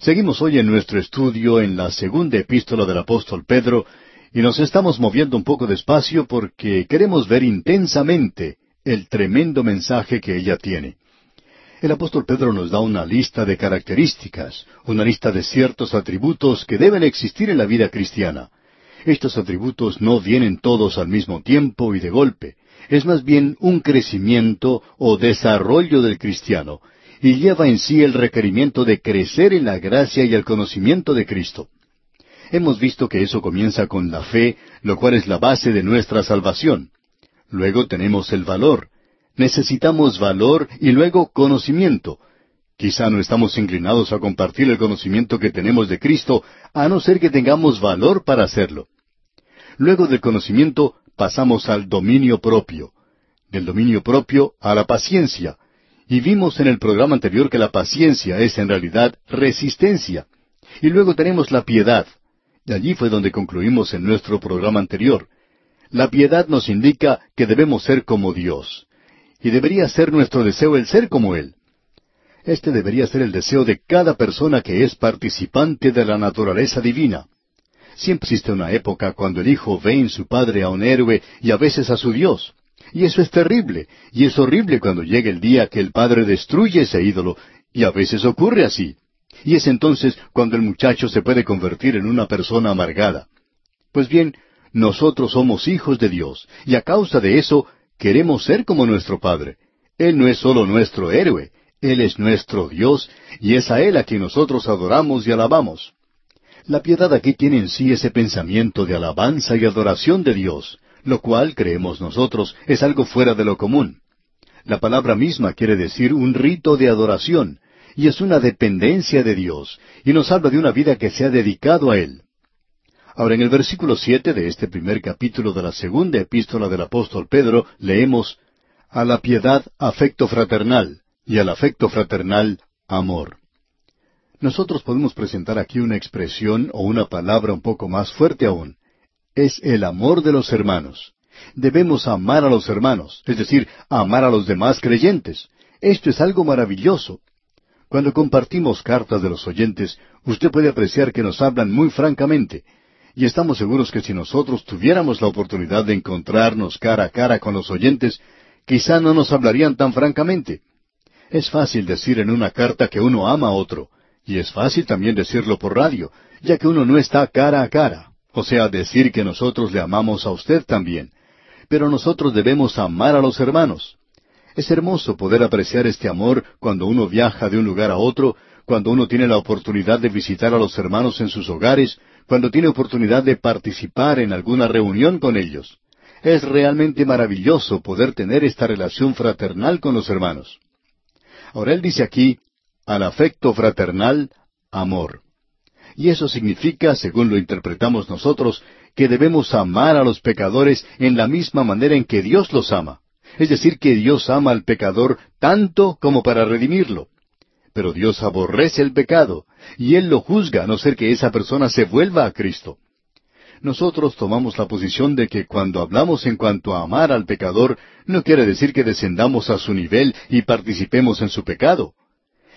Seguimos hoy en nuestro estudio en la segunda epístola del apóstol Pedro y nos estamos moviendo un poco despacio porque queremos ver intensamente el tremendo mensaje que ella tiene. El apóstol Pedro nos da una lista de características, una lista de ciertos atributos que deben existir en la vida cristiana. Estos atributos no vienen todos al mismo tiempo y de golpe. Es más bien un crecimiento o desarrollo del cristiano, y lleva en sí el requerimiento de crecer en la gracia y el conocimiento de Cristo. Hemos visto que eso comienza con la fe, lo cual es la base de nuestra salvación. Luego tenemos el valor. Necesitamos valor y luego conocimiento. Quizá no estamos inclinados a compartir el conocimiento que tenemos de Cristo, a no ser que tengamos valor para hacerlo. Luego del conocimiento pasamos al dominio propio. Del dominio propio a la paciencia, y vimos en el programa anterior que la paciencia es en realidad resistencia. Y luego tenemos la piedad. Y allí fue donde concluimos en nuestro programa anterior. La piedad nos indica que debemos ser como Dios. Y debería ser nuestro deseo el ser como Él. Este debería ser el deseo de cada persona que es participante de la naturaleza divina. Siempre existe una época cuando el hijo ve en su padre a un héroe y a veces a su Dios. Y eso es terrible, y es horrible cuando llega el día que el padre destruye ese ídolo, y a veces ocurre así. Y es entonces cuando el muchacho se puede convertir en una persona amargada. Pues bien, nosotros somos hijos de Dios, y a causa de eso queremos ser como nuestro Padre. Él no es solo nuestro héroe, Él es nuestro Dios, y es a Él a quien nosotros adoramos y alabamos. La piedad aquí tiene en sí ese pensamiento de alabanza y adoración de Dios, lo cual, creemos nosotros, es algo fuera de lo común. La palabra misma quiere decir un rito de adoración, y es una dependencia de Dios, y nos habla de una vida que se ha dedicado a Él. Ahora, en el versículo siete de este primer capítulo de la segunda epístola del apóstol Pedro, leemos A la piedad afecto fraternal, y al afecto fraternal amor. Nosotros podemos presentar aquí una expresión o una palabra un poco más fuerte aún, es el amor de los hermanos. Debemos amar a los hermanos, es decir, amar a los demás creyentes. Esto es algo maravilloso. Cuando compartimos cartas de los oyentes, usted puede apreciar que nos hablan muy francamente, y estamos seguros que si nosotros tuviéramos la oportunidad de encontrarnos cara a cara con los oyentes, quizá no nos hablarían tan francamente. Es fácil decir en una carta que uno ama a otro, y es fácil también decirlo por radio, ya que uno no está cara a cara. O sea, decir que nosotros le amamos a usted también. Pero nosotros debemos amar a los hermanos. Es hermoso poder apreciar este amor cuando uno viaja de un lugar a otro, cuando uno tiene la oportunidad de visitar a los hermanos en sus hogares, cuando tiene oportunidad de participar en alguna reunión con ellos. Es realmente maravilloso poder tener esta relación fraternal con los hermanos. Ahora él dice aquí, al afecto fraternal, amor. Y eso significa, según lo interpretamos nosotros, que debemos amar a los pecadores en la misma manera en que Dios los ama. Es decir, que Dios ama al pecador tanto como para redimirlo. Pero Dios aborrece el pecado, y Él lo juzga a no ser que esa persona se vuelva a Cristo. Nosotros tomamos la posición de que cuando hablamos en cuanto a amar al pecador, no quiere decir que descendamos a su nivel y participemos en su pecado.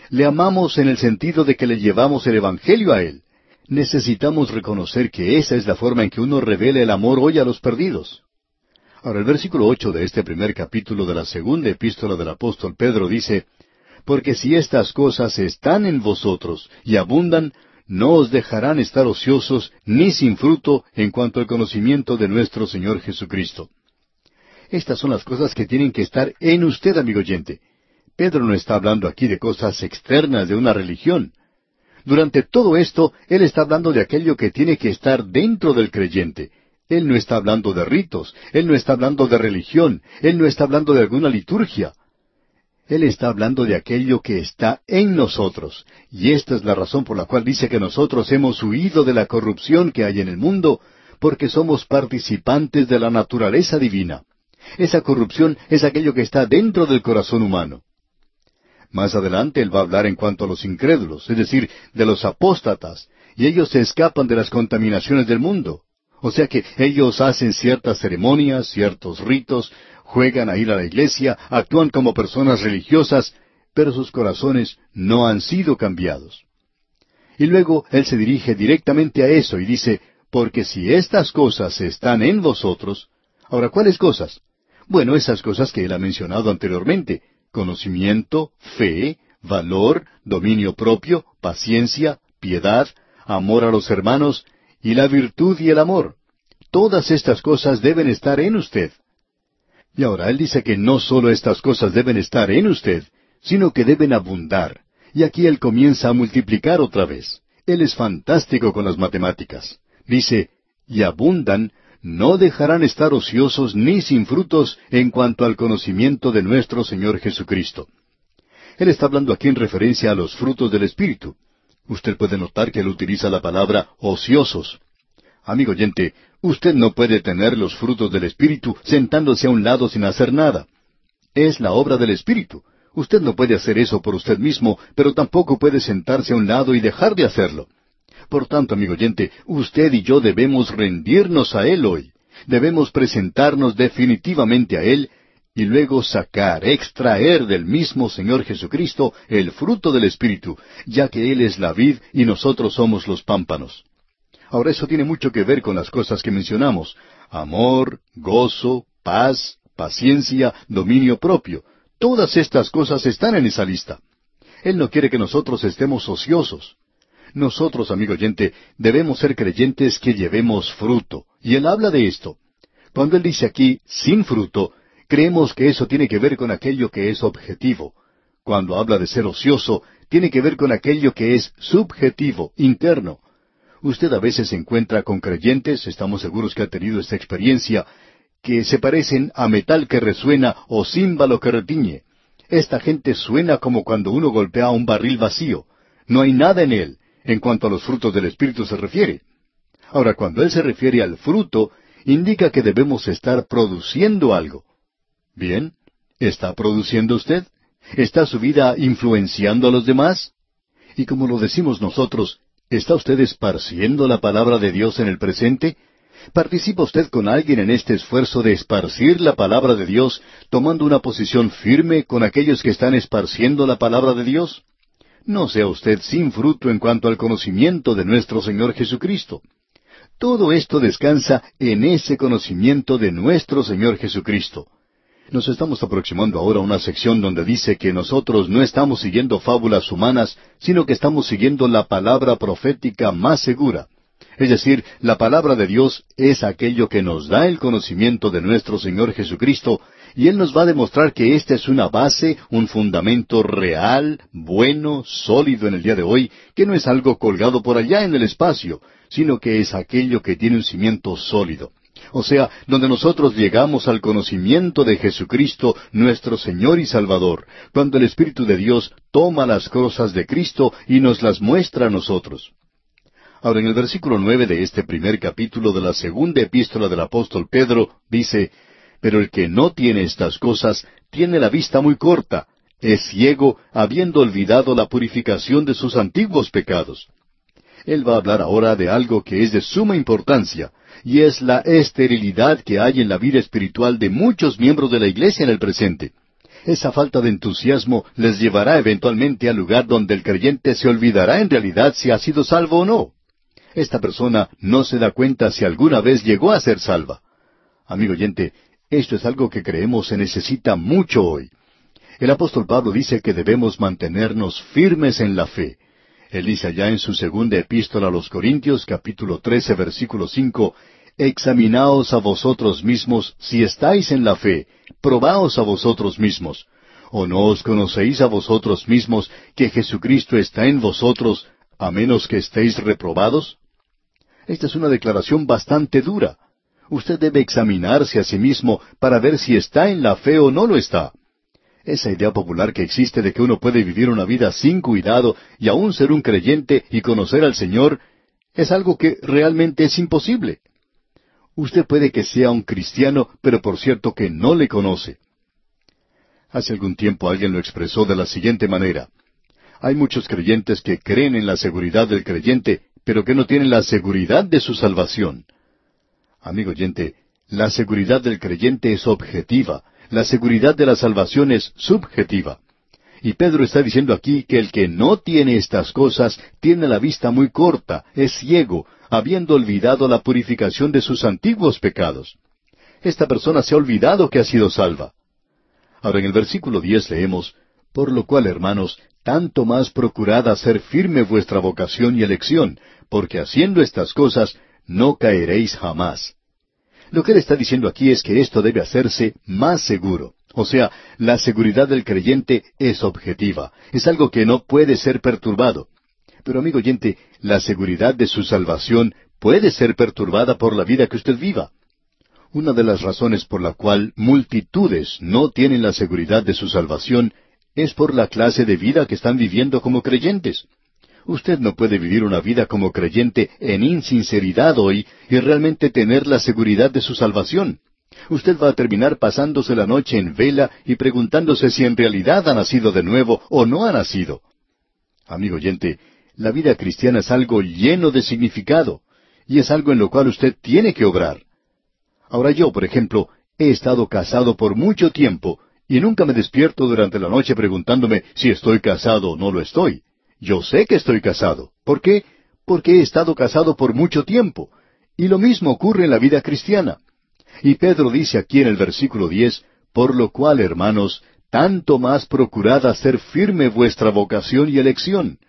Le amamos en el sentido de que le llevamos el Evangelio a Él. Necesitamos reconocer que esa es la forma en que uno revela el amor hoy a los perdidos. Ahora el versículo ocho de este primer capítulo de la segunda epístola del apóstol Pedro dice, Porque si estas cosas están en vosotros y abundan, no os dejarán estar ociosos ni sin fruto en cuanto al conocimiento de nuestro Señor Jesucristo. Estas son las cosas que tienen que estar en usted, amigo oyente. Pedro no está hablando aquí de cosas externas de una religión. Durante todo esto, él está hablando de aquello que tiene que estar dentro del creyente. Él no está hablando de ritos, él no está hablando de religión, él no está hablando de alguna liturgia. Él está hablando de aquello que está en nosotros. Y esta es la razón por la cual dice que nosotros hemos huido de la corrupción que hay en el mundo, porque somos participantes de la naturaleza divina. Esa corrupción es aquello que está dentro del corazón humano. Más adelante él va a hablar en cuanto a los incrédulos, es decir, de los apóstatas, y ellos se escapan de las contaminaciones del mundo. O sea que ellos hacen ciertas ceremonias, ciertos ritos, juegan a ir a la iglesia, actúan como personas religiosas, pero sus corazones no han sido cambiados. Y luego Él se dirige directamente a eso y dice, porque si estas cosas están en vosotros, ahora, ¿cuáles cosas? Bueno, esas cosas que Él ha mencionado anteriormente, conocimiento, fe, valor, dominio propio, paciencia, piedad, amor a los hermanos, y la virtud y el amor. Todas estas cosas deben estar en usted. Y ahora Él dice que no solo estas cosas deben estar en usted, sino que deben abundar. Y aquí Él comienza a multiplicar otra vez. Él es fantástico con las matemáticas. Dice, y abundan, no dejarán estar ociosos ni sin frutos en cuanto al conocimiento de nuestro Señor Jesucristo. Él está hablando aquí en referencia a los frutos del Espíritu. Usted puede notar que él utiliza la palabra ociosos. Amigo oyente, usted no puede tener los frutos del Espíritu sentándose a un lado sin hacer nada. Es la obra del Espíritu. Usted no puede hacer eso por usted mismo, pero tampoco puede sentarse a un lado y dejar de hacerlo. Por tanto, amigo oyente, usted y yo debemos rendirnos a Él hoy. Debemos presentarnos definitivamente a Él y luego sacar, extraer del mismo Señor Jesucristo el fruto del Espíritu, ya que Él es la vid y nosotros somos los pámpanos. Ahora eso tiene mucho que ver con las cosas que mencionamos. Amor, gozo, paz, paciencia, dominio propio. Todas estas cosas están en esa lista. Él no quiere que nosotros estemos ociosos. Nosotros, amigo oyente, debemos ser creyentes que llevemos fruto. Y Él habla de esto. Cuando Él dice aquí, sin fruto, Creemos que eso tiene que ver con aquello que es objetivo. Cuando habla de ser ocioso, tiene que ver con aquello que es subjetivo, interno. Usted a veces se encuentra con creyentes, estamos seguros que ha tenido esta experiencia, que se parecen a metal que resuena o címbalo que retiñe. Esta gente suena como cuando uno golpea un barril vacío. No hay nada en él, en cuanto a los frutos del Espíritu se refiere. Ahora, cuando Él se refiere al fruto, indica que debemos estar produciendo algo. Bien, ¿está produciendo usted? ¿Está su vida influenciando a los demás? Y como lo decimos nosotros, ¿está usted esparciendo la palabra de Dios en el presente? ¿Participa usted con alguien en este esfuerzo de esparcir la palabra de Dios, tomando una posición firme con aquellos que están esparciendo la palabra de Dios? No sea usted sin fruto en cuanto al conocimiento de nuestro Señor Jesucristo. Todo esto descansa en ese conocimiento de nuestro Señor Jesucristo. Nos estamos aproximando ahora a una sección donde dice que nosotros no estamos siguiendo fábulas humanas, sino que estamos siguiendo la palabra profética más segura. Es decir, la palabra de Dios es aquello que nos da el conocimiento de nuestro Señor Jesucristo, y Él nos va a demostrar que esta es una base, un fundamento real, bueno, sólido en el día de hoy, que no es algo colgado por allá en el espacio, sino que es aquello que tiene un cimiento sólido o sea, donde nosotros llegamos al conocimiento de Jesucristo, nuestro Señor y Salvador, cuando el Espíritu de Dios toma las cosas de Cristo y nos las muestra a nosotros. Ahora, en el versículo nueve de este primer capítulo de la segunda epístola del apóstol Pedro, dice, Pero el que no tiene estas cosas tiene la vista muy corta, es ciego, habiendo olvidado la purificación de sus antiguos pecados. Él va a hablar ahora de algo que es de suma importancia, y es la esterilidad que hay en la vida espiritual de muchos miembros de la Iglesia en el presente. Esa falta de entusiasmo les llevará eventualmente al lugar donde el creyente se olvidará en realidad si ha sido salvo o no. Esta persona no se da cuenta si alguna vez llegó a ser salva. Amigo oyente, esto es algo que creemos se necesita mucho hoy. El apóstol Pablo dice que debemos mantenernos firmes en la fe. Él dice allá en su segunda epístola a los Corintios, capítulo trece, versículo cinco, Examinaos a vosotros mismos si estáis en la fe, probaos a vosotros mismos. ¿O no os conocéis a vosotros mismos que Jesucristo está en vosotros, a menos que estéis reprobados? Esta es una declaración bastante dura. Usted debe examinarse a sí mismo para ver si está en la fe o no lo está. Esa idea popular que existe de que uno puede vivir una vida sin cuidado y aún ser un creyente y conocer al Señor es algo que realmente es imposible. Usted puede que sea un cristiano, pero por cierto que no le conoce. Hace algún tiempo alguien lo expresó de la siguiente manera. Hay muchos creyentes que creen en la seguridad del creyente, pero que no tienen la seguridad de su salvación. Amigo oyente, la seguridad del creyente es objetiva, la seguridad de la salvación es subjetiva. Y Pedro está diciendo aquí que el que no tiene estas cosas tiene la vista muy corta, es ciego, habiendo olvidado la purificación de sus antiguos pecados. Esta persona se ha olvidado que ha sido salva. Ahora en el versículo diez leemos, Por lo cual, hermanos, tanto más procurad hacer firme vuestra vocación y elección, porque haciendo estas cosas no caeréis jamás. Lo que él está diciendo aquí es que esto debe hacerse más seguro. O sea, la seguridad del creyente es objetiva, es algo que no puede ser perturbado. Pero amigo oyente, la seguridad de su salvación puede ser perturbada por la vida que usted viva. Una de las razones por la cual multitudes no tienen la seguridad de su salvación es por la clase de vida que están viviendo como creyentes. Usted no puede vivir una vida como creyente en insinceridad hoy y realmente tener la seguridad de su salvación. Usted va a terminar pasándose la noche en vela y preguntándose si en realidad ha nacido de nuevo o no ha nacido. Amigo oyente, la vida cristiana es algo lleno de significado y es algo en lo cual usted tiene que obrar. Ahora yo, por ejemplo, he estado casado por mucho tiempo y nunca me despierto durante la noche preguntándome si estoy casado o no lo estoy. Yo sé que estoy casado. ¿Por qué? Porque he estado casado por mucho tiempo. Y lo mismo ocurre en la vida cristiana. Y Pedro dice aquí en el versículo diez, por lo cual, hermanos, tanto más procurad hacer firme vuestra vocación y elección.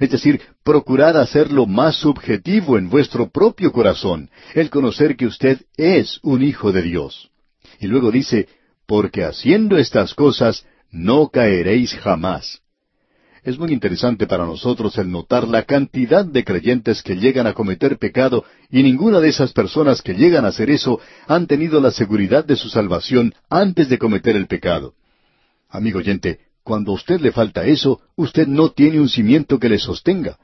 Es decir, procurad hacerlo más subjetivo en vuestro propio corazón, el conocer que usted es un hijo de Dios. Y luego dice, porque haciendo estas cosas no caeréis jamás. Es muy interesante para nosotros el notar la cantidad de creyentes que llegan a cometer pecado y ninguna de esas personas que llegan a hacer eso han tenido la seguridad de su salvación antes de cometer el pecado. Amigo oyente, cuando a usted le falta eso, usted no tiene un cimiento que le sostenga.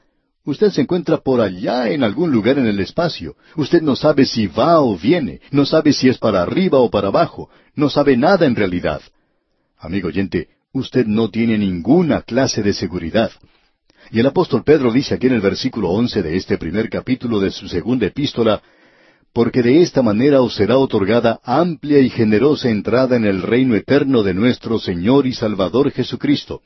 Usted se encuentra por allá en algún lugar en el espacio. Usted no sabe si va o viene, no sabe si es para arriba o para abajo, no sabe nada en realidad. Amigo oyente, usted no tiene ninguna clase de seguridad. Y el apóstol Pedro dice aquí en el versículo once de este primer capítulo de su segunda epístola, porque de esta manera os será otorgada amplia y generosa entrada en el reino eterno de nuestro Señor y Salvador Jesucristo.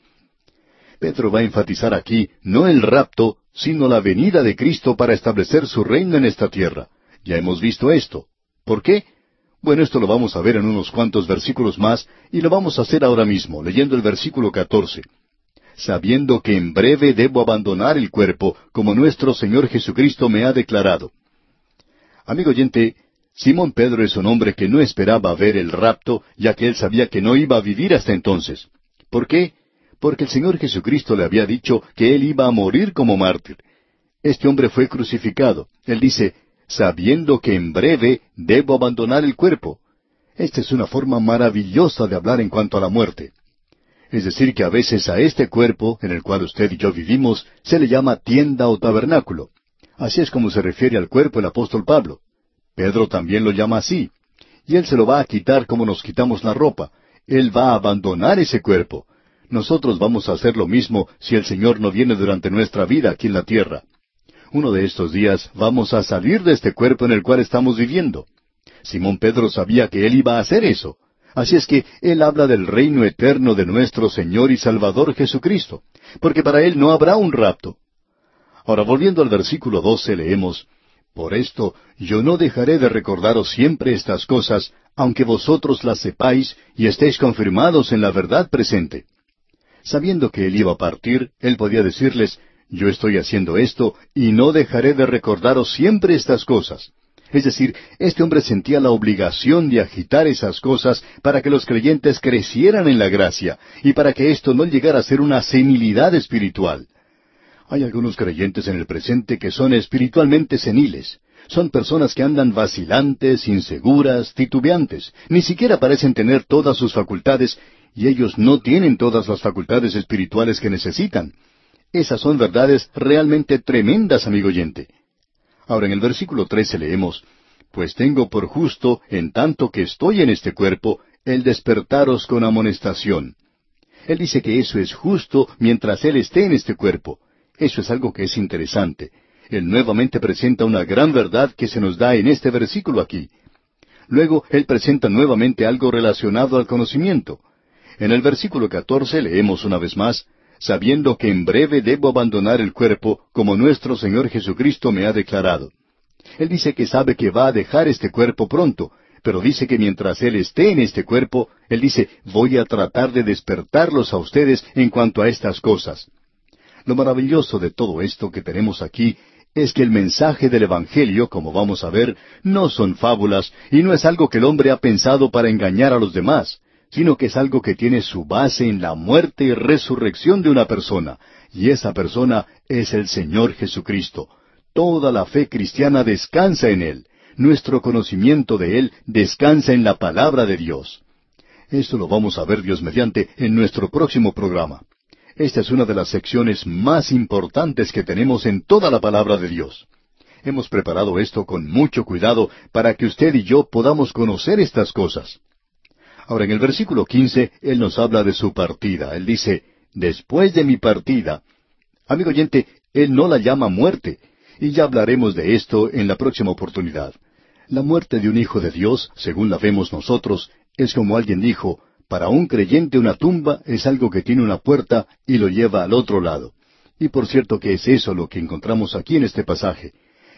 Pedro va a enfatizar aquí no el rapto, sino la venida de Cristo para establecer su reino en esta tierra. Ya hemos visto esto. ¿Por qué? Bueno, esto lo vamos a ver en unos cuantos versículos más y lo vamos a hacer ahora mismo, leyendo el versículo 14. Sabiendo que en breve debo abandonar el cuerpo, como nuestro Señor Jesucristo me ha declarado. Amigo oyente, Simón Pedro es un hombre que no esperaba ver el rapto, ya que él sabía que no iba a vivir hasta entonces. ¿Por qué? Porque el Señor Jesucristo le había dicho que él iba a morir como mártir. Este hombre fue crucificado. Él dice, sabiendo que en breve debo abandonar el cuerpo. Esta es una forma maravillosa de hablar en cuanto a la muerte. Es decir, que a veces a este cuerpo, en el cual usted y yo vivimos, se le llama tienda o tabernáculo. Así es como se refiere al cuerpo el apóstol Pablo. Pedro también lo llama así. Y él se lo va a quitar como nos quitamos la ropa. Él va a abandonar ese cuerpo. Nosotros vamos a hacer lo mismo si el Señor no viene durante nuestra vida aquí en la tierra. Uno de estos días vamos a salir de este cuerpo en el cual estamos viviendo. Simón Pedro sabía que él iba a hacer eso. Así es que él habla del reino eterno de nuestro Señor y Salvador Jesucristo, porque para él no habrá un rapto. Ahora, volviendo al versículo 12, leemos, Por esto yo no dejaré de recordaros siempre estas cosas, aunque vosotros las sepáis y estéis confirmados en la verdad presente. Sabiendo que él iba a partir, él podía decirles, yo estoy haciendo esto y no dejaré de recordaros siempre estas cosas. Es decir, este hombre sentía la obligación de agitar esas cosas para que los creyentes crecieran en la gracia y para que esto no llegara a ser una senilidad espiritual. Hay algunos creyentes en el presente que son espiritualmente seniles. Son personas que andan vacilantes, inseguras, titubeantes. Ni siquiera parecen tener todas sus facultades y ellos no tienen todas las facultades espirituales que necesitan. Esas son verdades realmente tremendas, amigo oyente. Ahora en el versículo 13 leemos, Pues tengo por justo, en tanto que estoy en este cuerpo, el despertaros con amonestación. Él dice que eso es justo mientras Él esté en este cuerpo. Eso es algo que es interesante. Él nuevamente presenta una gran verdad que se nos da en este versículo aquí. Luego Él presenta nuevamente algo relacionado al conocimiento. En el versículo catorce leemos una vez más, sabiendo que en breve debo abandonar el cuerpo, como nuestro Señor Jesucristo me ha declarado. Él dice que sabe que va a dejar este cuerpo pronto, pero dice que mientras Él esté en este cuerpo, Él dice, voy a tratar de despertarlos a ustedes en cuanto a estas cosas. Lo maravilloso de todo esto que tenemos aquí es que el mensaje del Evangelio, como vamos a ver, no son fábulas y no es algo que el hombre ha pensado para engañar a los demás, sino que es algo que tiene su base en la muerte y resurrección de una persona, y esa persona es el Señor Jesucristo. Toda la fe cristiana descansa en Él. Nuestro conocimiento de Él descansa en la palabra de Dios. Esto lo vamos a ver Dios mediante en nuestro próximo programa. Esta es una de las secciones más importantes que tenemos en toda la palabra de Dios. Hemos preparado esto con mucho cuidado para que usted y yo podamos conocer estas cosas. Ahora, en el versículo quince, Él nos habla de su partida. Él dice, después de mi partida. Amigo oyente, Él no la llama muerte, y ya hablaremos de esto en la próxima oportunidad. La muerte de un hijo de Dios, según la vemos nosotros, es como alguien dijo, para un creyente una tumba es algo que tiene una puerta y lo lleva al otro lado. Y por cierto que es eso lo que encontramos aquí en este pasaje.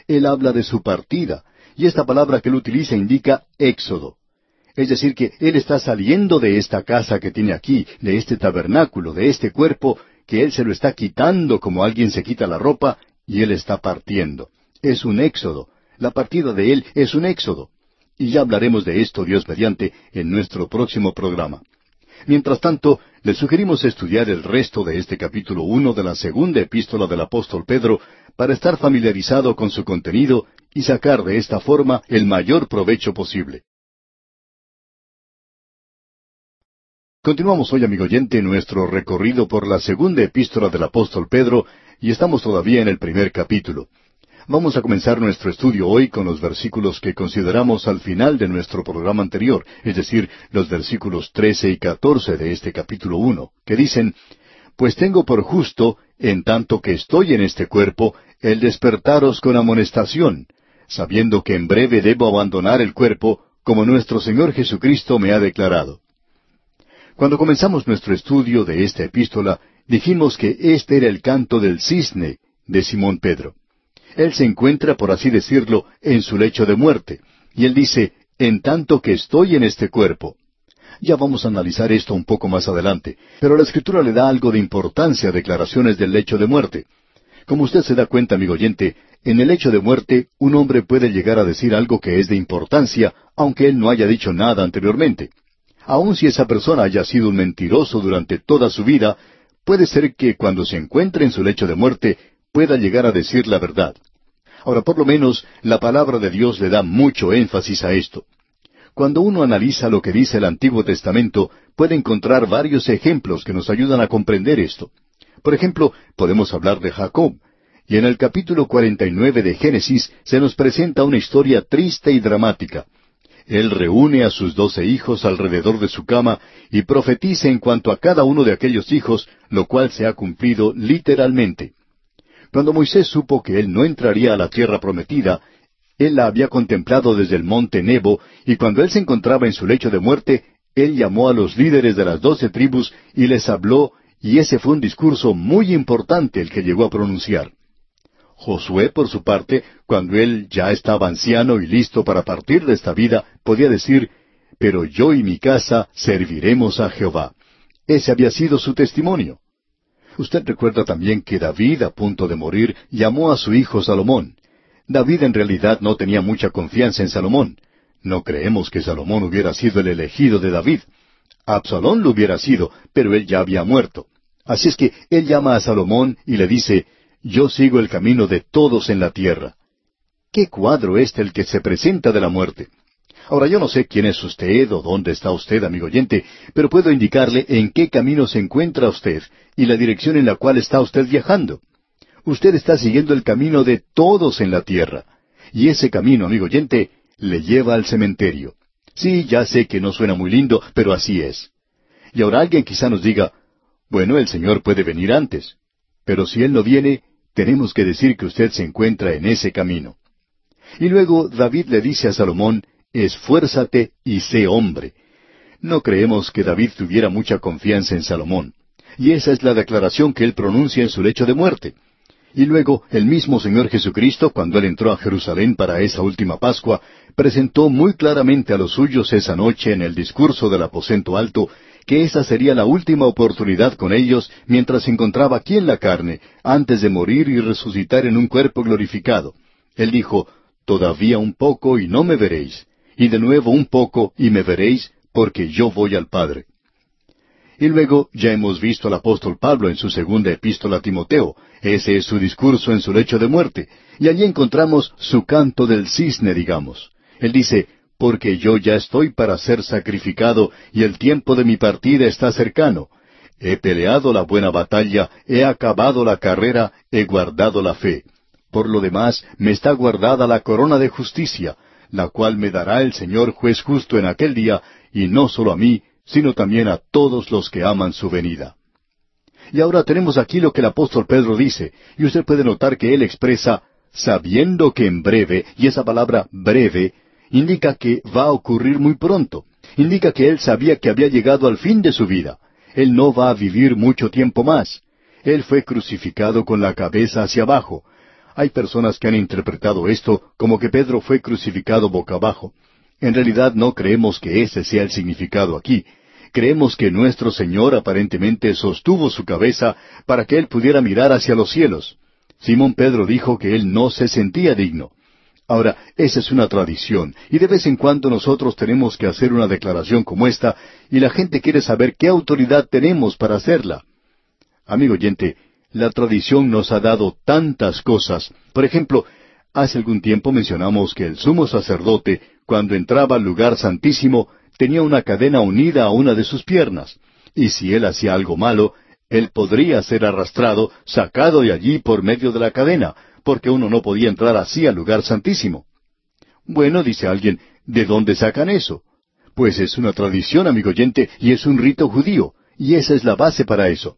Él habla de su partida, y esta palabra que él utiliza indica éxodo. Es decir, que Él está saliendo de esta casa que tiene aquí, de este tabernáculo, de este cuerpo, que Él se lo está quitando como alguien se quita la ropa, y Él está partiendo. Es un éxodo. La partida de Él es un éxodo. Y ya hablaremos de esto, Dios mediante, en nuestro próximo programa. Mientras tanto, le sugerimos estudiar el resto de este capítulo uno de la segunda epístola del apóstol Pedro para estar familiarizado con su contenido y sacar de esta forma el mayor provecho posible. Continuamos hoy, amigo oyente, nuestro recorrido por la segunda epístola del apóstol Pedro y estamos todavía en el primer capítulo. Vamos a comenzar nuestro estudio hoy con los versículos que consideramos al final de nuestro programa anterior, es decir, los versículos trece y catorce de este capítulo uno, que dicen Pues tengo por justo, en tanto que estoy en este cuerpo, el despertaros con amonestación, sabiendo que en breve debo abandonar el cuerpo, como nuestro Señor Jesucristo me ha declarado. Cuando comenzamos nuestro estudio de esta epístola, dijimos que este era el canto del cisne de Simón Pedro. Él se encuentra, por así decirlo, en su lecho de muerte. Y él dice, en tanto que estoy en este cuerpo. Ya vamos a analizar esto un poco más adelante, pero la Escritura le da algo de importancia a declaraciones del lecho de muerte. Como usted se da cuenta, amigo oyente, en el lecho de muerte un hombre puede llegar a decir algo que es de importancia, aunque él no haya dicho nada anteriormente. Aun si esa persona haya sido un mentiroso durante toda su vida, puede ser que cuando se encuentre en su lecho de muerte pueda llegar a decir la verdad. Ahora, por lo menos, la palabra de Dios le da mucho énfasis a esto. Cuando uno analiza lo que dice el Antiguo Testamento, puede encontrar varios ejemplos que nos ayudan a comprender esto. Por ejemplo, podemos hablar de Jacob, y en el capítulo 49 de Génesis se nos presenta una historia triste y dramática. Él reúne a sus doce hijos alrededor de su cama y profetiza en cuanto a cada uno de aquellos hijos, lo cual se ha cumplido literalmente. Cuando Moisés supo que él no entraría a la tierra prometida, él la había contemplado desde el monte Nebo, y cuando él se encontraba en su lecho de muerte, él llamó a los líderes de las doce tribus y les habló, y ese fue un discurso muy importante el que llegó a pronunciar. Josué, por su parte, cuando él ya estaba anciano y listo para partir de esta vida, podía decir, Pero yo y mi casa serviremos a Jehová. Ese había sido su testimonio. Usted recuerda también que David, a punto de morir, llamó a su hijo Salomón. David en realidad no tenía mucha confianza en Salomón. No creemos que Salomón hubiera sido el elegido de David. Absalón lo hubiera sido, pero él ya había muerto. Así es que él llama a Salomón y le dice, Yo sigo el camino de todos en la tierra. ¿Qué cuadro es el que se presenta de la muerte? Ahora yo no sé quién es usted o dónde está usted, amigo oyente, pero puedo indicarle en qué camino se encuentra usted y la dirección en la cual está usted viajando. Usted está siguiendo el camino de todos en la tierra. Y ese camino, amigo oyente, le lleva al cementerio. Sí, ya sé que no suena muy lindo, pero así es. Y ahora alguien quizá nos diga, bueno, el Señor puede venir antes. Pero si Él no viene, tenemos que decir que usted se encuentra en ese camino. Y luego David le dice a Salomón, esfuérzate y sé hombre. No creemos que David tuviera mucha confianza en Salomón. Y esa es la declaración que él pronuncia en su lecho de muerte. Y luego el mismo Señor Jesucristo, cuando él entró a Jerusalén para esa última Pascua, presentó muy claramente a los suyos esa noche en el discurso del aposento alto que esa sería la última oportunidad con ellos mientras se encontraba aquí en la carne, antes de morir y resucitar en un cuerpo glorificado. Él dijo, Todavía un poco y no me veréis, y de nuevo un poco y me veréis, porque yo voy al Padre. Y luego ya hemos visto al apóstol Pablo en su segunda epístola a Timoteo. Ese es su discurso en su lecho de muerte. Y allí encontramos su canto del cisne, digamos. Él dice, porque yo ya estoy para ser sacrificado y el tiempo de mi partida está cercano. He peleado la buena batalla, he acabado la carrera, he guardado la fe. Por lo demás, me está guardada la corona de justicia, la cual me dará el Señor juez justo en aquel día, y no solo a mí, sino también a todos los que aman su venida. Y ahora tenemos aquí lo que el apóstol Pedro dice, y usted puede notar que él expresa, sabiendo que en breve, y esa palabra breve, indica que va a ocurrir muy pronto. Indica que él sabía que había llegado al fin de su vida. Él no va a vivir mucho tiempo más. Él fue crucificado con la cabeza hacia abajo. Hay personas que han interpretado esto como que Pedro fue crucificado boca abajo. En realidad no creemos que ese sea el significado aquí. Creemos que nuestro Señor aparentemente sostuvo su cabeza para que él pudiera mirar hacia los cielos. Simón Pedro dijo que él no se sentía digno. Ahora, esa es una tradición, y de vez en cuando nosotros tenemos que hacer una declaración como esta, y la gente quiere saber qué autoridad tenemos para hacerla. Amigo oyente, la tradición nos ha dado tantas cosas. Por ejemplo, hace algún tiempo mencionamos que el sumo sacerdote, cuando entraba al lugar santísimo, tenía una cadena unida a una de sus piernas, y si él hacía algo malo, él podría ser arrastrado, sacado de allí por medio de la cadena, porque uno no podía entrar así al lugar santísimo. Bueno, dice alguien, ¿de dónde sacan eso? Pues es una tradición, amigo oyente, y es un rito judío, y esa es la base para eso.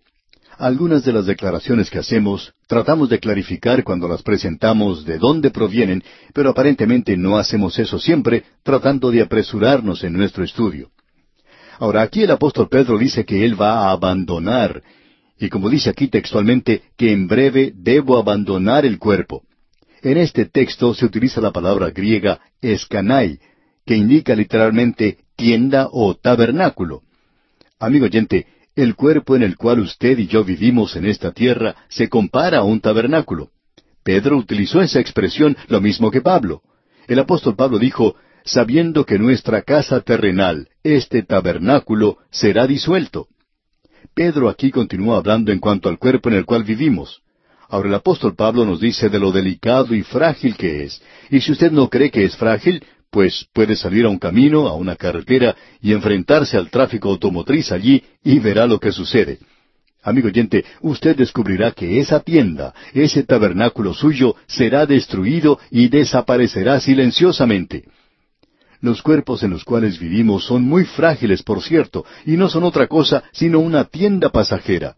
Algunas de las declaraciones que hacemos tratamos de clarificar cuando las presentamos de dónde provienen, pero aparentemente no hacemos eso siempre, tratando de apresurarnos en nuestro estudio. Ahora, aquí el apóstol Pedro dice que él va a abandonar y como dice aquí textualmente, que en breve debo abandonar el cuerpo. En este texto se utiliza la palabra griega escanai, que indica literalmente tienda o tabernáculo. Amigo oyente, el cuerpo en el cual usted y yo vivimos en esta tierra se compara a un tabernáculo. Pedro utilizó esa expresión lo mismo que Pablo. El apóstol Pablo dijo, sabiendo que nuestra casa terrenal, este tabernáculo, será disuelto. Pedro aquí continúa hablando en cuanto al cuerpo en el cual vivimos. Ahora el apóstol Pablo nos dice de lo delicado y frágil que es. Y si usted no cree que es frágil, pues puede salir a un camino, a una carretera, y enfrentarse al tráfico automotriz allí y verá lo que sucede. Amigo oyente, usted descubrirá que esa tienda, ese tabernáculo suyo, será destruido y desaparecerá silenciosamente. Los cuerpos en los cuales vivimos son muy frágiles, por cierto, y no son otra cosa sino una tienda pasajera.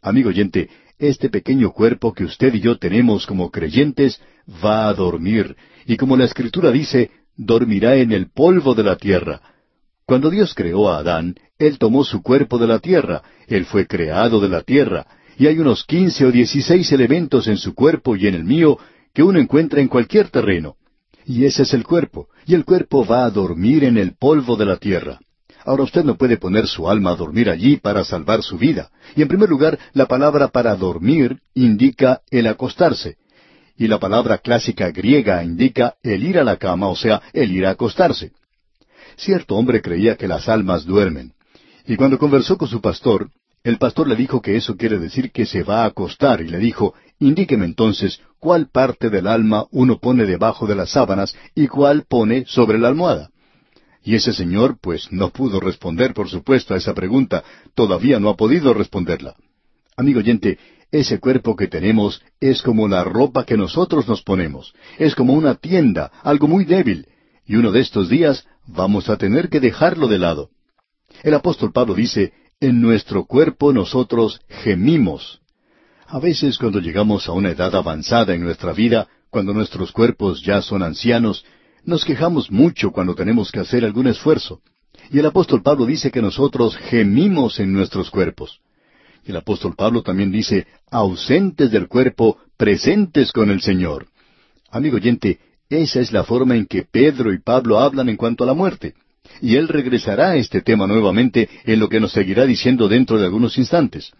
Amigo oyente, este pequeño cuerpo que usted y yo tenemos como creyentes va a dormir, y como la Escritura dice, dormirá en el polvo de la tierra. Cuando Dios creó a Adán, Él tomó su cuerpo de la tierra, Él fue creado de la tierra, y hay unos quince o dieciséis elementos en su cuerpo y en el mío que uno encuentra en cualquier terreno. Y ese es el cuerpo. Y el cuerpo va a dormir en el polvo de la tierra. Ahora usted no puede poner su alma a dormir allí para salvar su vida. Y en primer lugar, la palabra para dormir indica el acostarse. Y la palabra clásica griega indica el ir a la cama, o sea, el ir a acostarse. Cierto hombre creía que las almas duermen. Y cuando conversó con su pastor, el pastor le dijo que eso quiere decir que se va a acostar y le dijo, indíqueme entonces cuál parte del alma uno pone debajo de las sábanas y cuál pone sobre la almohada. Y ese señor, pues, no pudo responder, por supuesto, a esa pregunta. Todavía no ha podido responderla. Amigo oyente, ese cuerpo que tenemos es como la ropa que nosotros nos ponemos. Es como una tienda, algo muy débil. Y uno de estos días vamos a tener que dejarlo de lado. El apóstol Pablo dice, en nuestro cuerpo nosotros gemimos. A veces cuando llegamos a una edad avanzada en nuestra vida, cuando nuestros cuerpos ya son ancianos, nos quejamos mucho cuando tenemos que hacer algún esfuerzo. Y el apóstol Pablo dice que nosotros gemimos en nuestros cuerpos. El apóstol Pablo también dice, ausentes del cuerpo, presentes con el Señor. Amigo oyente, esa es la forma en que Pedro y Pablo hablan en cuanto a la muerte. Y él regresará a este tema nuevamente en lo que nos seguirá diciendo dentro de algunos instantes.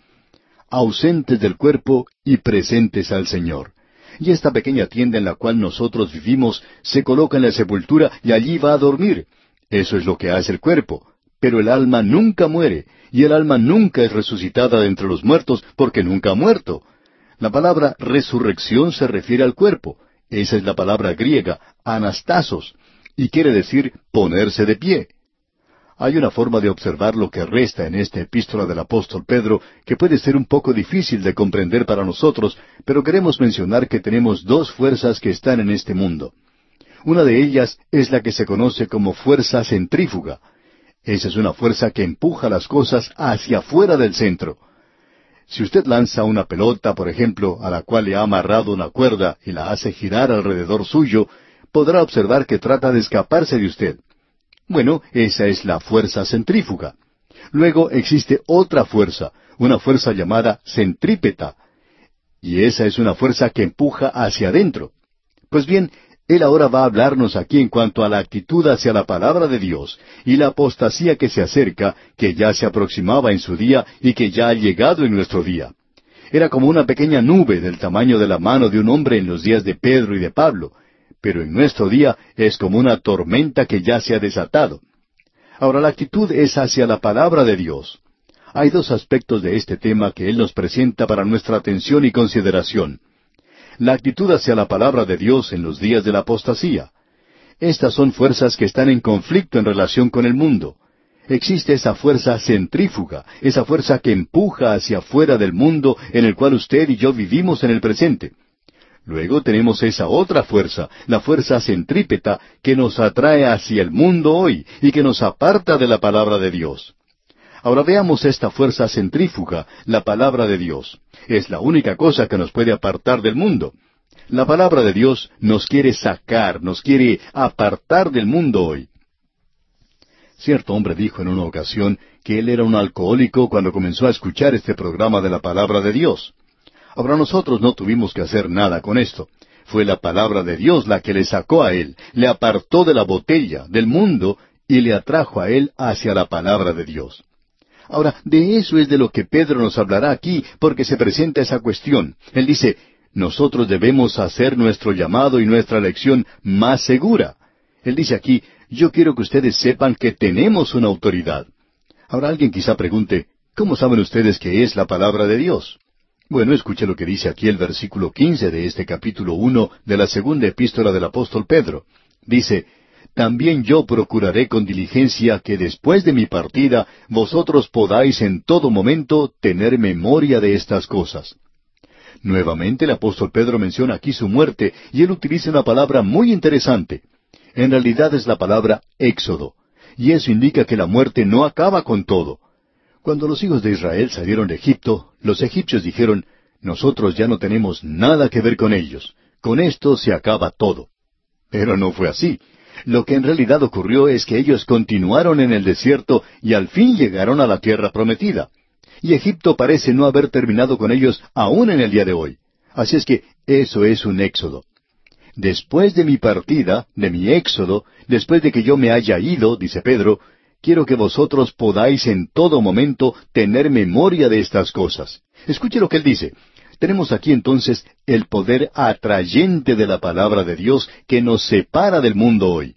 Ausentes del cuerpo y presentes al Señor. Y esta pequeña tienda en la cual nosotros vivimos se coloca en la sepultura y allí va a dormir. Eso es lo que hace el cuerpo. Pero el alma nunca muere, y el alma nunca es resucitada de entre los muertos porque nunca ha muerto. La palabra resurrección se refiere al cuerpo. Esa es la palabra griega, anastasos, y quiere decir ponerse de pie. Hay una forma de observar lo que resta en esta epístola del apóstol Pedro que puede ser un poco difícil de comprender para nosotros, pero queremos mencionar que tenemos dos fuerzas que están en este mundo. Una de ellas es la que se conoce como fuerza centrífuga. Esa es una fuerza que empuja las cosas hacia afuera del centro. Si usted lanza una pelota, por ejemplo, a la cual le ha amarrado una cuerda y la hace girar alrededor suyo, podrá observar que trata de escaparse de usted. Bueno, esa es la fuerza centrífuga. Luego existe otra fuerza, una fuerza llamada centrípeta, y esa es una fuerza que empuja hacia adentro. Pues bien, él ahora va a hablarnos aquí en cuanto a la actitud hacia la palabra de Dios y la apostasía que se acerca, que ya se aproximaba en su día y que ya ha llegado en nuestro día. Era como una pequeña nube del tamaño de la mano de un hombre en los días de Pedro y de Pablo, pero en nuestro día es como una tormenta que ya se ha desatado. Ahora la actitud es hacia la palabra de Dios. Hay dos aspectos de este tema que Él nos presenta para nuestra atención y consideración. La actitud hacia la palabra de Dios en los días de la apostasía. Estas son fuerzas que están en conflicto en relación con el mundo. Existe esa fuerza centrífuga, esa fuerza que empuja hacia afuera del mundo en el cual usted y yo vivimos en el presente. Luego tenemos esa otra fuerza, la fuerza centrípeta, que nos atrae hacia el mundo hoy y que nos aparta de la palabra de Dios. Ahora veamos esta fuerza centrífuga, la palabra de Dios. Es la única cosa que nos puede apartar del mundo. La palabra de Dios nos quiere sacar, nos quiere apartar del mundo hoy. Cierto hombre dijo en una ocasión que él era un alcohólico cuando comenzó a escuchar este programa de la palabra de Dios. Ahora nosotros no tuvimos que hacer nada con esto. Fue la palabra de Dios la que le sacó a él, le apartó de la botella, del mundo, y le atrajo a él hacia la palabra de Dios. Ahora, de eso es de lo que Pedro nos hablará aquí, porque se presenta esa cuestión. Él dice, nosotros debemos hacer nuestro llamado y nuestra elección más segura. Él dice aquí, yo quiero que ustedes sepan que tenemos una autoridad. Ahora alguien quizá pregunte, ¿cómo saben ustedes que es la palabra de Dios? Bueno, escuche lo que dice aquí el versículo quince de este capítulo uno de la segunda epístola del apóstol Pedro. Dice, También yo procuraré con diligencia que después de mi partida vosotros podáis en todo momento tener memoria de estas cosas. Nuevamente el apóstol Pedro menciona aquí su muerte y él utiliza una palabra muy interesante. En realidad es la palabra éxodo. Y eso indica que la muerte no acaba con todo. Cuando los hijos de Israel salieron de Egipto, los egipcios dijeron, nosotros ya no tenemos nada que ver con ellos. Con esto se acaba todo. Pero no fue así. Lo que en realidad ocurrió es que ellos continuaron en el desierto y al fin llegaron a la tierra prometida. Y Egipto parece no haber terminado con ellos aún en el día de hoy. Así es que eso es un éxodo. Después de mi partida, de mi éxodo, después de que yo me haya ido, dice Pedro, quiero que vosotros podáis en todo momento tener memoria de estas cosas. Escuche lo que él dice. Tenemos aquí entonces el poder atrayente de la palabra de Dios que nos separa del mundo hoy.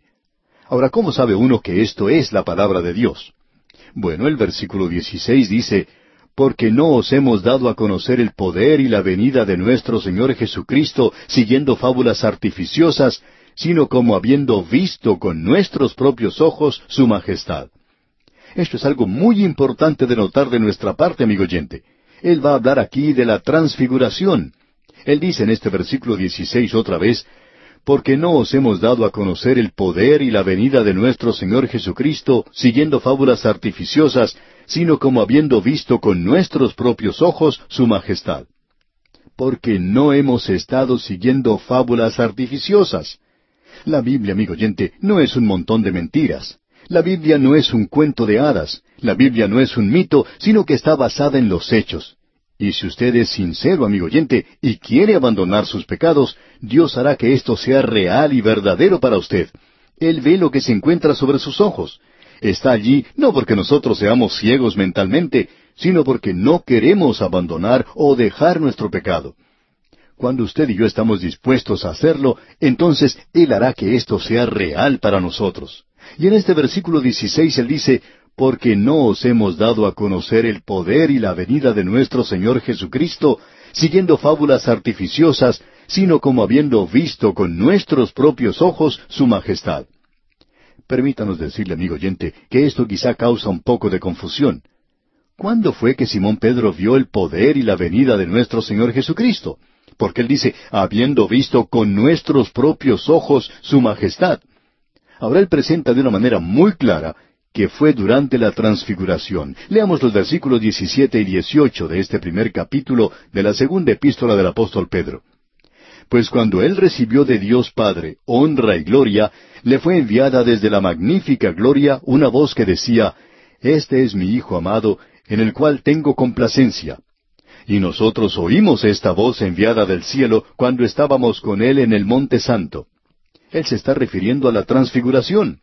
Ahora, ¿cómo sabe uno que esto es la palabra de Dios? Bueno, el versículo 16 dice, Porque no os hemos dado a conocer el poder y la venida de nuestro Señor Jesucristo siguiendo fábulas artificiosas, sino como habiendo visto con nuestros propios ojos su majestad. Esto es algo muy importante de notar de nuestra parte, amigo oyente. Él va a hablar aquí de la transfiguración. Él dice en este versículo 16 otra vez, porque no os hemos dado a conocer el poder y la venida de nuestro Señor Jesucristo siguiendo fábulas artificiosas, sino como habiendo visto con nuestros propios ojos su majestad. Porque no hemos estado siguiendo fábulas artificiosas. La Biblia, amigo oyente, no es un montón de mentiras. La Biblia no es un cuento de hadas, la Biblia no es un mito, sino que está basada en los hechos. Y si usted es sincero, amigo oyente, y quiere abandonar sus pecados, Dios hará que esto sea real y verdadero para usted. Él ve lo que se encuentra sobre sus ojos. Está allí no porque nosotros seamos ciegos mentalmente, sino porque no queremos abandonar o dejar nuestro pecado. Cuando usted y yo estamos dispuestos a hacerlo, entonces Él hará que esto sea real para nosotros. Y en este versículo 16 Él dice, porque no os hemos dado a conocer el poder y la venida de nuestro Señor Jesucristo, siguiendo fábulas artificiosas, sino como habiendo visto con nuestros propios ojos su majestad. Permítanos decirle, amigo oyente, que esto quizá causa un poco de confusión. ¿Cuándo fue que Simón Pedro vio el poder y la venida de nuestro Señor Jesucristo? Porque él dice, habiendo visto con nuestros propios ojos su majestad. Ahora él presenta de una manera muy clara que fue durante la transfiguración. Leamos los versículos 17 y 18 de este primer capítulo de la segunda epístola del apóstol Pedro. Pues cuando él recibió de Dios Padre honra y gloria, le fue enviada desde la magnífica gloria una voz que decía, Este es mi Hijo amado, en el cual tengo complacencia. Y nosotros oímos esta voz enviada del cielo cuando estábamos con Él en el Monte Santo. Él se está refiriendo a la transfiguración.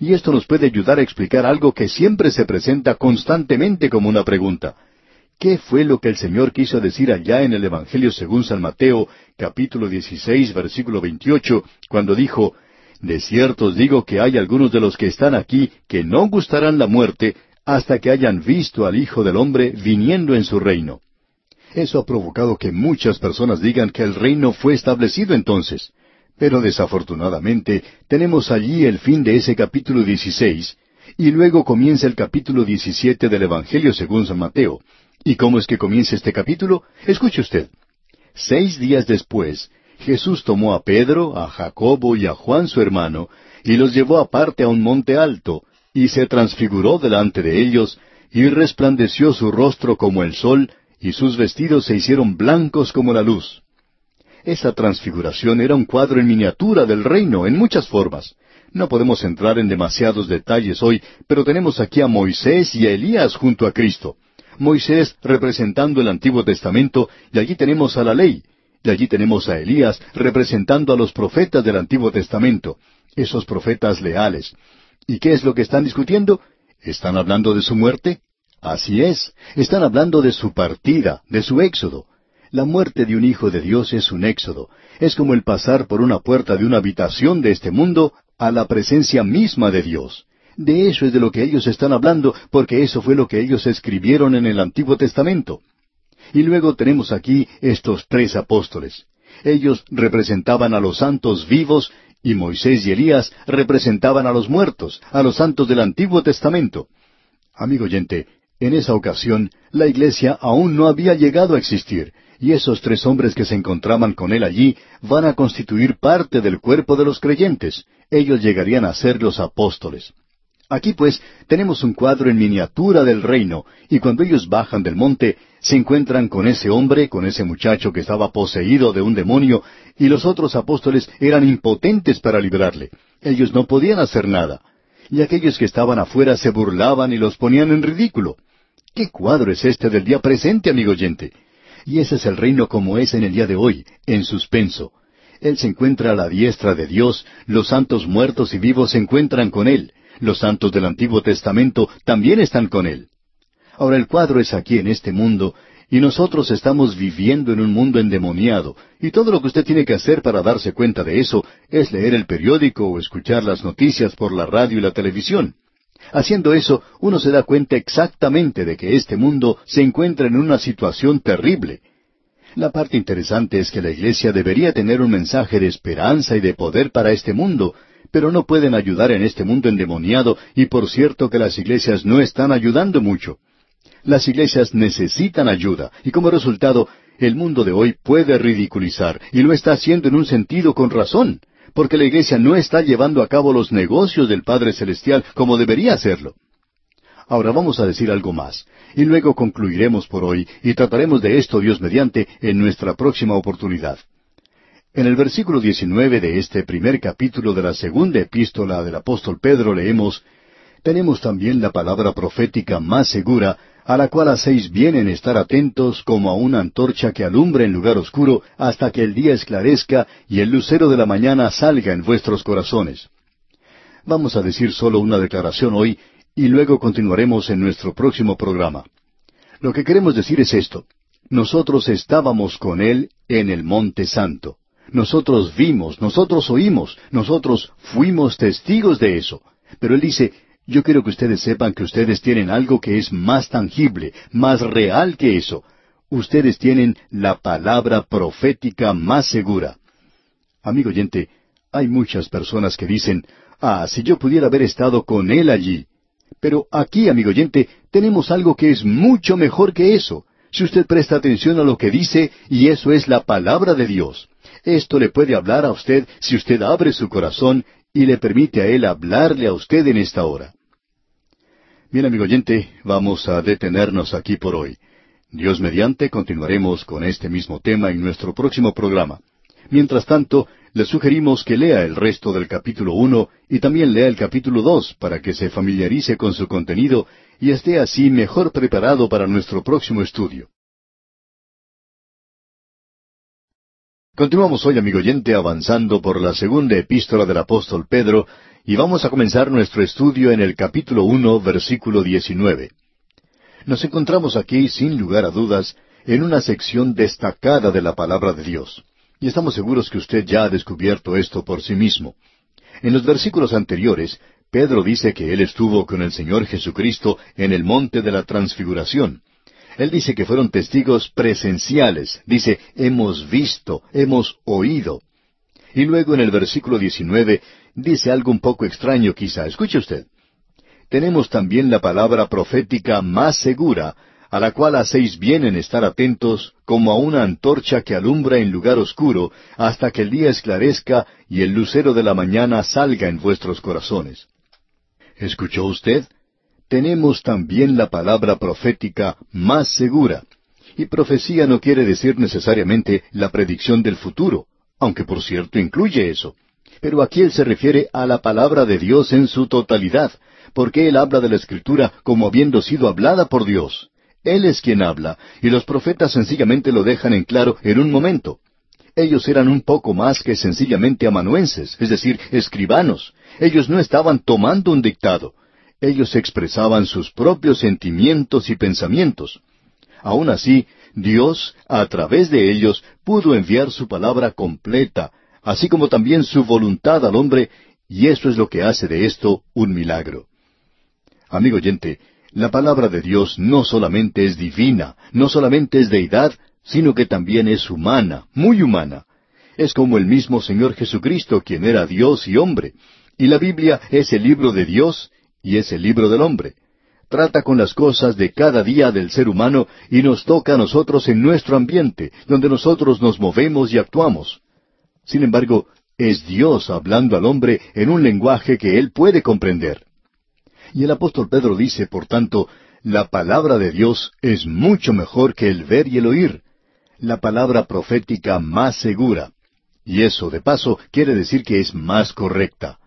Y esto nos puede ayudar a explicar algo que siempre se presenta constantemente como una pregunta. ¿Qué fue lo que el Señor quiso decir allá en el Evangelio según San Mateo, capítulo 16, versículo 28, cuando dijo, De cierto os digo que hay algunos de los que están aquí que no gustarán la muerte hasta que hayan visto al Hijo del Hombre viniendo en su reino. Eso ha provocado que muchas personas digan que el reino fue establecido entonces. Pero desafortunadamente tenemos allí el fin de ese capítulo 16 y luego comienza el capítulo 17 del Evangelio según San Mateo. ¿Y cómo es que comienza este capítulo? Escuche usted. Seis días después, Jesús tomó a Pedro, a Jacobo y a Juan su hermano, y los llevó aparte a un monte alto, y se transfiguró delante de ellos, y resplandeció su rostro como el sol, y sus vestidos se hicieron blancos como la luz. Esa transfiguración era un cuadro en miniatura del reino en muchas formas. No podemos entrar en demasiados detalles hoy, pero tenemos aquí a Moisés y a Elías junto a Cristo. Moisés representando el Antiguo Testamento, y allí tenemos a la ley, y allí tenemos a Elías representando a los profetas del Antiguo Testamento, esos profetas leales. ¿Y qué es lo que están discutiendo? ¿Están hablando de su muerte? Así es, están hablando de su partida, de su éxodo. La muerte de un hijo de Dios es un éxodo. Es como el pasar por una puerta de una habitación de este mundo a la presencia misma de Dios. De eso es de lo que ellos están hablando, porque eso fue lo que ellos escribieron en el Antiguo Testamento. Y luego tenemos aquí estos tres apóstoles. Ellos representaban a los santos vivos y Moisés y Elías representaban a los muertos, a los santos del Antiguo Testamento. Amigo oyente, en esa ocasión la iglesia aún no había llegado a existir, y esos tres hombres que se encontraban con él allí van a constituir parte del cuerpo de los creyentes. Ellos llegarían a ser los apóstoles. Aquí pues tenemos un cuadro en miniatura del reino, y cuando ellos bajan del monte, se encuentran con ese hombre, con ese muchacho que estaba poseído de un demonio, y los otros apóstoles eran impotentes para librarle. Ellos no podían hacer nada. Y aquellos que estaban afuera se burlaban y los ponían en ridículo. ¿Qué cuadro es este del día presente, amigo oyente? Y ese es el reino como es en el día de hoy, en suspenso. Él se encuentra a la diestra de Dios, los santos muertos y vivos se encuentran con Él. Los santos del Antiguo Testamento también están con Él. Ahora el cuadro es aquí en este mundo, y nosotros estamos viviendo en un mundo endemoniado, y todo lo que usted tiene que hacer para darse cuenta de eso es leer el periódico o escuchar las noticias por la radio y la televisión. Haciendo eso, uno se da cuenta exactamente de que este mundo se encuentra en una situación terrible. La parte interesante es que la Iglesia debería tener un mensaje de esperanza y de poder para este mundo, pero no pueden ayudar en este mundo endemoniado y por cierto que las iglesias no están ayudando mucho. Las iglesias necesitan ayuda y como resultado el mundo de hoy puede ridiculizar y lo está haciendo en un sentido con razón, porque la iglesia no está llevando a cabo los negocios del Padre Celestial como debería hacerlo. Ahora vamos a decir algo más, y luego concluiremos por hoy y trataremos de esto, Dios mediante, en nuestra próxima oportunidad. En el versículo 19 de este primer capítulo de la segunda epístola del apóstol Pedro leemos, Tenemos también la palabra profética más segura, a la cual hacéis bien en estar atentos como a una antorcha que alumbra en lugar oscuro hasta que el día esclarezca y el lucero de la mañana salga en vuestros corazones. Vamos a decir solo una declaración hoy y luego continuaremos en nuestro próximo programa. Lo que queremos decir es esto. Nosotros estábamos con Él en el Monte Santo. Nosotros vimos, nosotros oímos, nosotros fuimos testigos de eso. Pero Él dice, yo quiero que ustedes sepan que ustedes tienen algo que es más tangible, más real que eso. Ustedes tienen la palabra profética más segura. Amigo oyente, hay muchas personas que dicen, ah, si yo pudiera haber estado con Él allí. Pero aquí, amigo oyente, tenemos algo que es mucho mejor que eso. Si usted presta atención a lo que dice, y eso es la palabra de Dios. Esto le puede hablar a usted si usted abre su corazón y le permite a Él hablarle a usted en esta hora. Bien, amigo oyente, vamos a detenernos aquí por hoy. Dios mediante continuaremos con este mismo tema en nuestro próximo programa. Mientras tanto, le sugerimos que lea el resto del capítulo uno y también lea el capítulo dos para que se familiarice con su contenido y esté así mejor preparado para nuestro próximo estudio. Continuamos hoy, amigo oyente, avanzando por la segunda epístola del apóstol Pedro, y vamos a comenzar nuestro estudio en el capítulo uno, versículo diecinueve. Nos encontramos aquí, sin lugar a dudas, en una sección destacada de la palabra de Dios. Y estamos seguros que usted ya ha descubierto esto por sí mismo. En los versículos anteriores, Pedro dice que él estuvo con el Señor Jesucristo en el monte de la transfiguración. Él dice que fueron testigos presenciales. Dice, hemos visto, hemos oído. Y luego en el versículo 19 dice algo un poco extraño quizá. Escuche usted. Tenemos también la palabra profética más segura, a la cual hacéis bien en estar atentos como a una antorcha que alumbra en lugar oscuro, hasta que el día esclarezca y el lucero de la mañana salga en vuestros corazones. ¿Escuchó usted? tenemos también la palabra profética más segura. Y profecía no quiere decir necesariamente la predicción del futuro, aunque por cierto incluye eso. Pero aquí él se refiere a la palabra de Dios en su totalidad, porque él habla de la Escritura como habiendo sido hablada por Dios. Él es quien habla, y los profetas sencillamente lo dejan en claro en un momento. Ellos eran un poco más que sencillamente amanuenses, es decir, escribanos. Ellos no estaban tomando un dictado, ellos expresaban sus propios sentimientos y pensamientos. Aun así, Dios, a través de ellos, pudo enviar su palabra completa, así como también su voluntad al hombre, y eso es lo que hace de esto un milagro. Amigo oyente, la palabra de Dios no solamente es divina, no solamente es deidad, sino que también es humana, muy humana. Es como el mismo Señor Jesucristo, quien era Dios y hombre. Y la Biblia es el libro de Dios y es el libro del hombre. Trata con las cosas de cada día del ser humano y nos toca a nosotros en nuestro ambiente, donde nosotros nos movemos y actuamos. Sin embargo, es Dios hablando al hombre en un lenguaje que él puede comprender. Y el apóstol Pedro dice, por tanto, la palabra de Dios es mucho mejor que el ver y el oír, la palabra profética más segura. Y eso, de paso, quiere decir que es más correcta.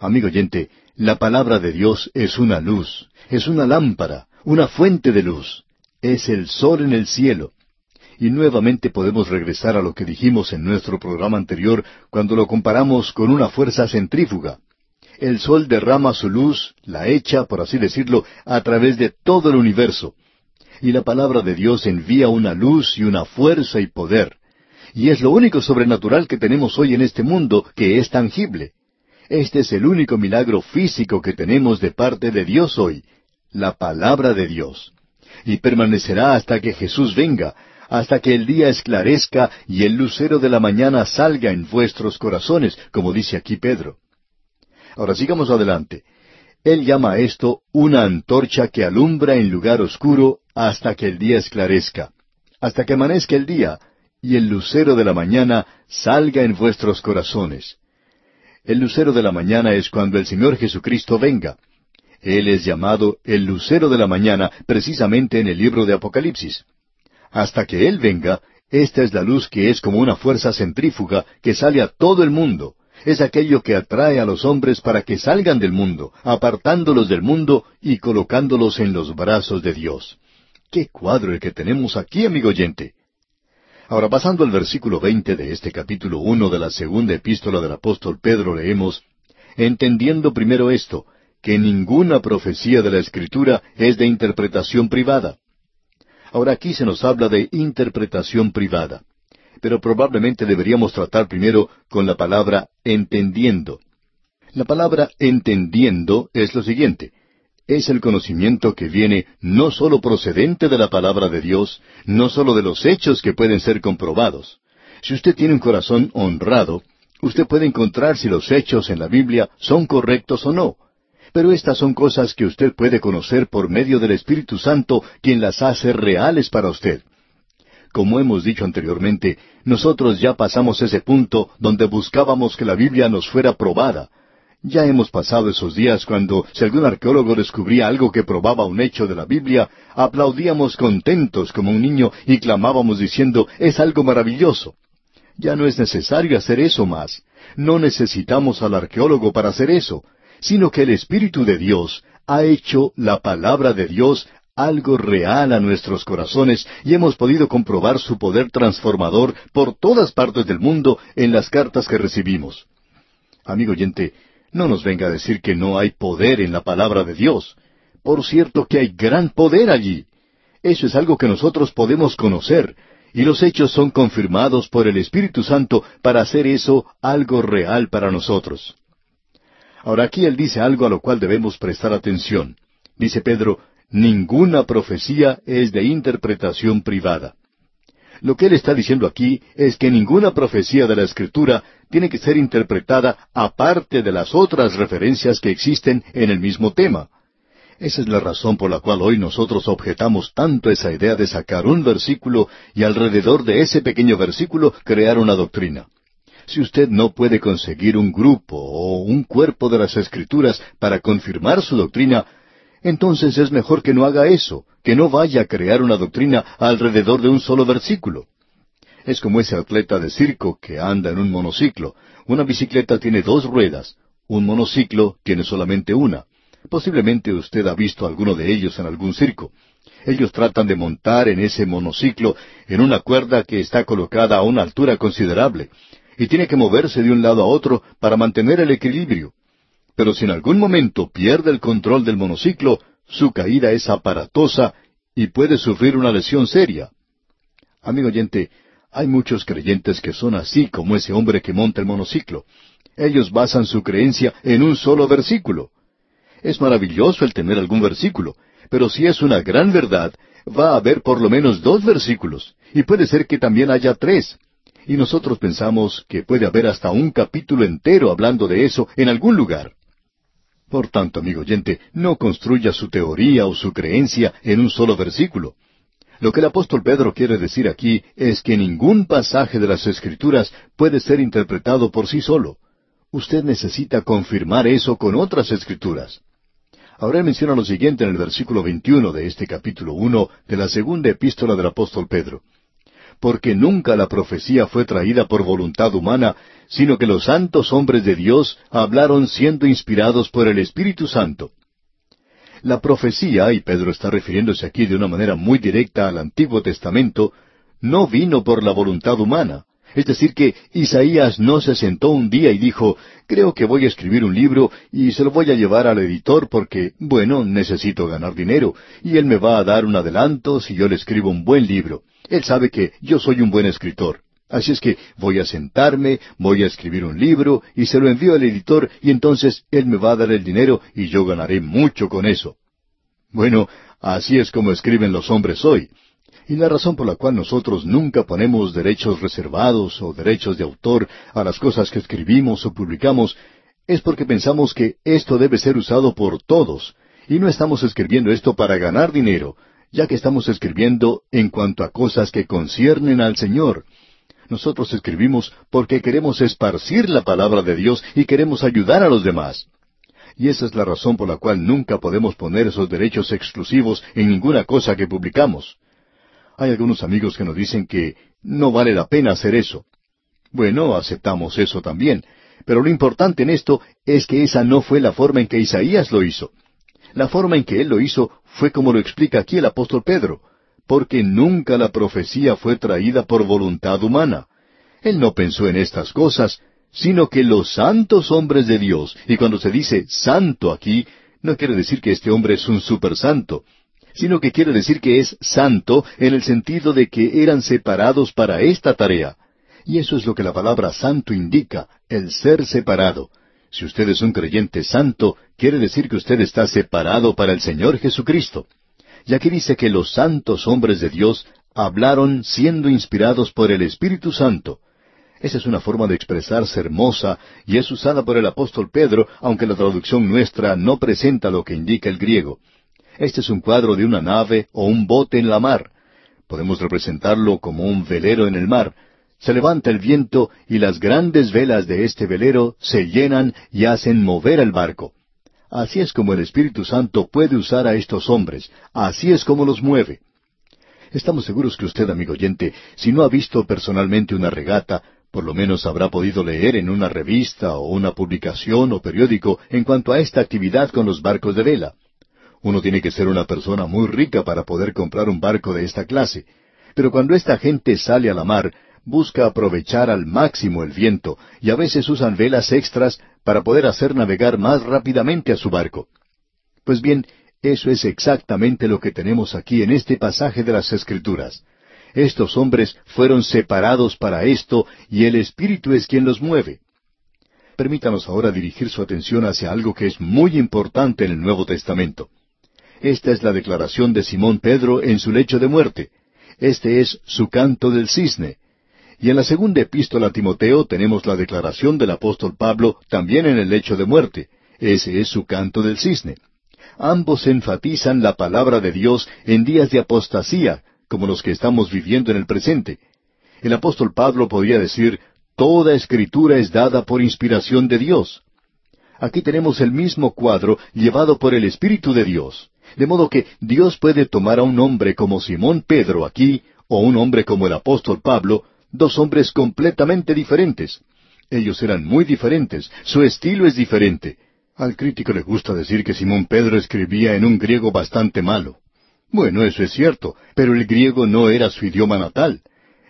Amigo oyente, la palabra de Dios es una luz, es una lámpara, una fuente de luz, es el sol en el cielo. Y nuevamente podemos regresar a lo que dijimos en nuestro programa anterior cuando lo comparamos con una fuerza centrífuga. El sol derrama su luz, la echa, por así decirlo, a través de todo el universo. Y la palabra de Dios envía una luz y una fuerza y poder. Y es lo único sobrenatural que tenemos hoy en este mundo que es tangible. Este es el único milagro físico que tenemos de parte de Dios hoy, la palabra de Dios. Y permanecerá hasta que Jesús venga, hasta que el día esclarezca y el lucero de la mañana salga en vuestros corazones, como dice aquí Pedro. Ahora sigamos adelante. Él llama a esto una antorcha que alumbra en lugar oscuro hasta que el día esclarezca, hasta que amanezca el día y el lucero de la mañana salga en vuestros corazones. El lucero de la mañana es cuando el Señor Jesucristo venga. Él es llamado el lucero de la mañana precisamente en el libro de Apocalipsis. Hasta que Él venga, esta es la luz que es como una fuerza centrífuga que sale a todo el mundo. es aquello que atrae a los hombres para que salgan del mundo, apartándolos del mundo y colocándolos en los brazos de Dios. ¡Qué cuadro el que tenemos aquí, amigo oyente! Ahora, pasando al versículo veinte de este capítulo uno de la segunda epístola del apóstol Pedro, leemos Entendiendo primero esto, que ninguna profecía de la Escritura es de interpretación privada. Ahora aquí se nos habla de interpretación privada pero probablemente deberíamos tratar primero con la palabra entendiendo. La palabra entendiendo es lo siguiente. Es el conocimiento que viene no sólo procedente de la palabra de Dios, no sólo de los hechos que pueden ser comprobados. Si usted tiene un corazón honrado, usted puede encontrar si los hechos en la Biblia son correctos o no. Pero estas son cosas que usted puede conocer por medio del Espíritu Santo, quien las hace reales para usted. Como hemos dicho anteriormente, nosotros ya pasamos ese punto donde buscábamos que la Biblia nos fuera probada. Ya hemos pasado esos días cuando, si algún arqueólogo descubría algo que probaba un hecho de la Biblia, aplaudíamos contentos como un niño y clamábamos diciendo, es algo maravilloso. Ya no es necesario hacer eso más. No necesitamos al arqueólogo para hacer eso, sino que el Espíritu de Dios ha hecho la palabra de Dios algo real a nuestros corazones y hemos podido comprobar su poder transformador por todas partes del mundo en las cartas que recibimos. Amigo oyente, no nos venga a decir que no hay poder en la palabra de Dios. Por cierto que hay gran poder allí. Eso es algo que nosotros podemos conocer, y los hechos son confirmados por el Espíritu Santo para hacer eso algo real para nosotros. Ahora aquí él dice algo a lo cual debemos prestar atención. Dice Pedro, ninguna profecía es de interpretación privada. Lo que él está diciendo aquí es que ninguna profecía de la Escritura tiene que ser interpretada aparte de las otras referencias que existen en el mismo tema. Esa es la razón por la cual hoy nosotros objetamos tanto esa idea de sacar un versículo y alrededor de ese pequeño versículo crear una doctrina. Si usted no puede conseguir un grupo o un cuerpo de las Escrituras para confirmar su doctrina, entonces es mejor que no haga eso, que no vaya a crear una doctrina alrededor de un solo versículo. Es como ese atleta de circo que anda en un monociclo. Una bicicleta tiene dos ruedas, un monociclo tiene solamente una. Posiblemente usted ha visto alguno de ellos en algún circo. Ellos tratan de montar en ese monociclo en una cuerda que está colocada a una altura considerable, y tiene que moverse de un lado a otro para mantener el equilibrio. Pero si en algún momento pierde el control del monociclo, su caída es aparatosa y puede sufrir una lesión seria. Amigo oyente, hay muchos creyentes que son así como ese hombre que monta el monociclo. Ellos basan su creencia en un solo versículo. Es maravilloso el tener algún versículo, pero si es una gran verdad, va a haber por lo menos dos versículos, y puede ser que también haya tres. Y nosotros pensamos que puede haber hasta un capítulo entero hablando de eso en algún lugar. Por tanto, amigo oyente, no construya su teoría o su creencia en un solo versículo. Lo que el apóstol Pedro quiere decir aquí es que ningún pasaje de las Escrituras puede ser interpretado por sí solo. Usted necesita confirmar eso con otras Escrituras. Ahora él menciona lo siguiente en el versículo 21 de este capítulo 1 de la segunda epístola del apóstol Pedro porque nunca la profecía fue traída por voluntad humana, sino que los santos hombres de Dios hablaron siendo inspirados por el Espíritu Santo. La profecía, y Pedro está refiriéndose aquí de una manera muy directa al Antiguo Testamento, no vino por la voluntad humana. Es decir, que Isaías no se sentó un día y dijo, creo que voy a escribir un libro y se lo voy a llevar al editor porque, bueno, necesito ganar dinero y él me va a dar un adelanto si yo le escribo un buen libro. Él sabe que yo soy un buen escritor. Así es que voy a sentarme, voy a escribir un libro y se lo envío al editor y entonces él me va a dar el dinero y yo ganaré mucho con eso. Bueno, así es como escriben los hombres hoy. Y la razón por la cual nosotros nunca ponemos derechos reservados o derechos de autor a las cosas que escribimos o publicamos es porque pensamos que esto debe ser usado por todos, y no estamos escribiendo esto para ganar dinero, ya que estamos escribiendo en cuanto a cosas que conciernen al Señor. Nosotros escribimos porque queremos esparcir la palabra de Dios y queremos ayudar a los demás. Y esa es la razón por la cual nunca podemos poner esos derechos exclusivos en ninguna cosa que publicamos. Hay algunos amigos que nos dicen que no vale la pena hacer eso. Bueno, aceptamos eso también, Pero lo importante en esto es que esa no fue la forma en que Isaías lo hizo. La forma en que él lo hizo fue como lo explica aquí el apóstol Pedro, porque nunca la profecía fue traída por voluntad humana. Él no pensó en estas cosas, sino que los santos hombres de Dios, y cuando se dice santo aquí, no quiere decir que este hombre es un super santo, sino que quiere decir que es santo en el sentido de que eran separados para esta tarea. Y eso es lo que la palabra santo indica, el ser separado. Si usted es un creyente santo, quiere decir que usted está separado para el Señor Jesucristo. Y aquí dice que los santos hombres de Dios hablaron siendo inspirados por el Espíritu Santo. Esa es una forma de expresarse hermosa y es usada por el apóstol Pedro, aunque la traducción nuestra no presenta lo que indica el griego. Este es un cuadro de una nave o un bote en la mar. Podemos representarlo como un velero en el mar, se levanta el viento y las grandes velas de este velero se llenan y hacen mover el barco. Así es como el Espíritu Santo puede usar a estos hombres, así es como los mueve. Estamos seguros que usted, amigo oyente, si no ha visto personalmente una regata, por lo menos habrá podido leer en una revista o una publicación o periódico en cuanto a esta actividad con los barcos de vela. Uno tiene que ser una persona muy rica para poder comprar un barco de esta clase. Pero cuando esta gente sale a la mar, busca aprovechar al máximo el viento y a veces usan velas extras para poder hacer navegar más rápidamente a su barco. Pues bien, eso es exactamente lo que tenemos aquí en este pasaje de las Escrituras. Estos hombres fueron separados para esto y el Espíritu es quien los mueve. Permítanos ahora dirigir su atención hacia algo que es muy importante en el Nuevo Testamento. Esta es la declaración de Simón Pedro en su lecho de muerte. Este es su canto del cisne. Y en la segunda epístola a Timoteo tenemos la declaración del apóstol Pablo también en el lecho de muerte. Ese es su canto del cisne. Ambos enfatizan la palabra de Dios en días de apostasía, como los que estamos viviendo en el presente. El apóstol Pablo podía decir, Toda escritura es dada por inspiración de Dios. Aquí tenemos el mismo cuadro llevado por el Espíritu de Dios. De modo que Dios puede tomar a un hombre como Simón Pedro aquí, o un hombre como el apóstol Pablo, dos hombres completamente diferentes. Ellos eran muy diferentes, su estilo es diferente. Al crítico le gusta decir que Simón Pedro escribía en un griego bastante malo. Bueno, eso es cierto, pero el griego no era su idioma natal.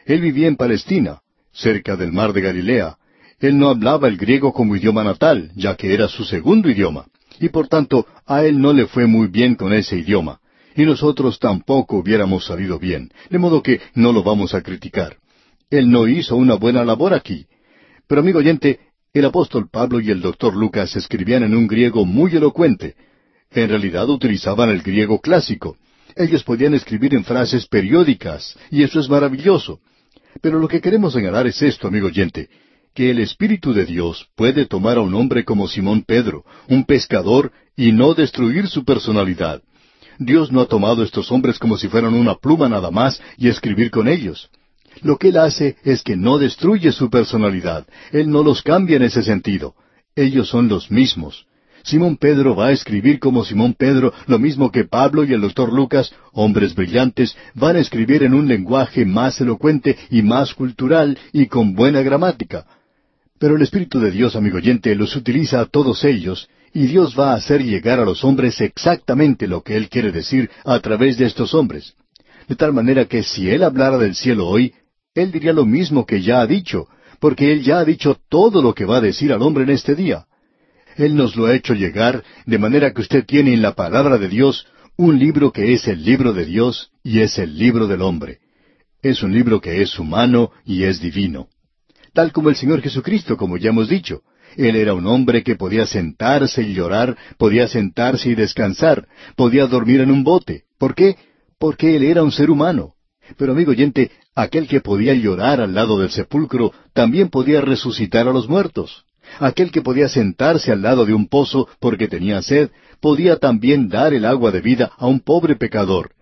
Él vivía en Palestina, cerca del mar de Galilea. Él no hablaba el griego como idioma natal, ya que era su segundo idioma, y por tanto a él no le fue muy bien con ese idioma, y nosotros tampoco hubiéramos salido bien, de modo que no lo vamos a criticar. Él no hizo una buena labor aquí. Pero amigo oyente, el apóstol Pablo y el doctor Lucas escribían en un griego muy elocuente. En realidad utilizaban el griego clásico. Ellos podían escribir en frases periódicas, y eso es maravilloso. Pero lo que queremos señalar es esto, amigo oyente, que el Espíritu de Dios puede tomar a un hombre como Simón Pedro, un pescador, y no destruir su personalidad. Dios no ha tomado a estos hombres como si fueran una pluma nada más y escribir con ellos. Lo que Él hace es que no destruye su personalidad. Él no los cambia en ese sentido. Ellos son los mismos. Simón Pedro va a escribir como Simón Pedro, lo mismo que Pablo y el doctor Lucas, hombres brillantes, van a escribir en un lenguaje más elocuente y más cultural y con buena gramática. Pero el Espíritu de Dios, amigo oyente, los utiliza a todos ellos, y Dios va a hacer llegar a los hombres exactamente lo que Él quiere decir a través de estos hombres. De tal manera que si Él hablara del cielo hoy, él diría lo mismo que ya ha dicho, porque Él ya ha dicho todo lo que va a decir al hombre en este día. Él nos lo ha hecho llegar, de manera que usted tiene en la palabra de Dios un libro que es el libro de Dios y es el libro del hombre. Es un libro que es humano y es divino. Tal como el Señor Jesucristo, como ya hemos dicho. Él era un hombre que podía sentarse y llorar, podía sentarse y descansar, podía dormir en un bote. ¿Por qué? Porque Él era un ser humano. Pero amigo oyente, aquel que podía llorar al lado del sepulcro también podía resucitar a los muertos. Aquel que podía sentarse al lado de un pozo porque tenía sed, podía también dar el agua de vida a un pobre pecador.